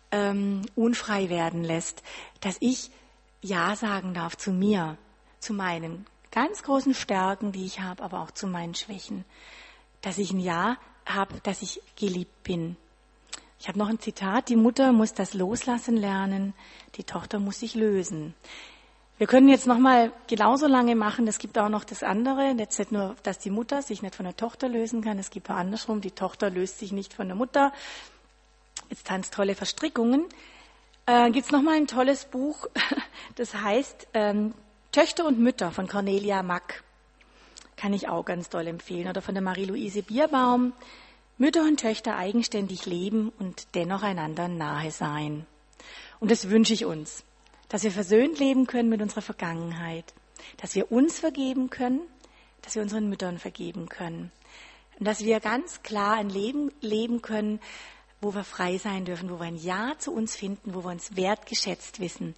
ähm, unfrei werden lässt, dass ich Ja sagen darf zu mir, zu meinen ganz großen Stärken, die ich habe, aber auch zu meinen Schwächen, dass ich ein Ja habe, dass ich geliebt bin. Ich habe noch ein Zitat, die Mutter muss das Loslassen lernen, die Tochter muss sich lösen. Wir können jetzt noch mal genauso lange machen. Es gibt auch noch das andere. Jetzt nicht nur, dass die Mutter sich nicht von der Tochter lösen kann. Es gibt auch andersrum. Die Tochter löst sich nicht von der Mutter. Jetzt tanzt tolle Verstrickungen. Äh, gibt es noch mal ein tolles Buch. Das heißt ähm, Töchter und Mütter von Cornelia Mack kann ich auch ganz doll empfehlen. Oder von der Marie-Louise Bierbaum. Mütter und Töchter eigenständig leben und dennoch einander nahe sein. Und das wünsche ich uns, dass wir versöhnt leben können mit unserer Vergangenheit, dass wir uns vergeben können, dass wir unseren Müttern vergeben können und dass wir ganz klar ein Leben leben können, wo wir frei sein dürfen, wo wir ein Ja zu uns finden, wo wir uns wertgeschätzt wissen,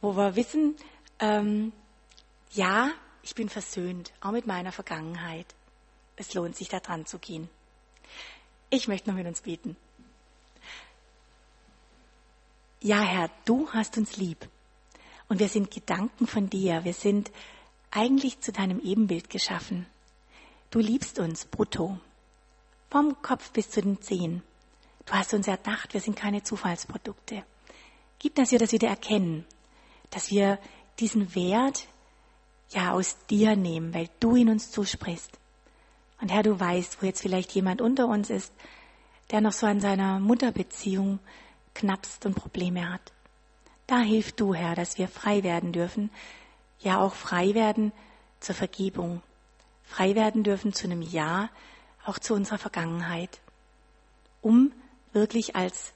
wo wir wissen, ähm, ja, ich bin versöhnt, auch mit meiner Vergangenheit. Es lohnt sich, da dran zu gehen. Ich möchte noch mit uns beten. Ja, Herr, du hast uns lieb. Und wir sind Gedanken von dir. Wir sind eigentlich zu deinem Ebenbild geschaffen. Du liebst uns brutto. Vom Kopf bis zu den Zehen. Du hast uns erdacht, wir sind keine Zufallsprodukte. Gib, dass wir das wieder erkennen. Dass wir diesen Wert ja aus dir nehmen, weil du ihn uns zusprichst. Und Herr, du weißt, wo jetzt vielleicht jemand unter uns ist, der noch so an seiner Mutterbeziehung knappst und Probleme hat. Da hilf du, Herr, dass wir frei werden dürfen, ja auch frei werden zur Vergebung, frei werden dürfen zu einem Ja, auch zu unserer Vergangenheit, um wirklich als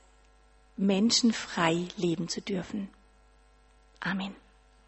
Menschen frei leben zu dürfen. Amen.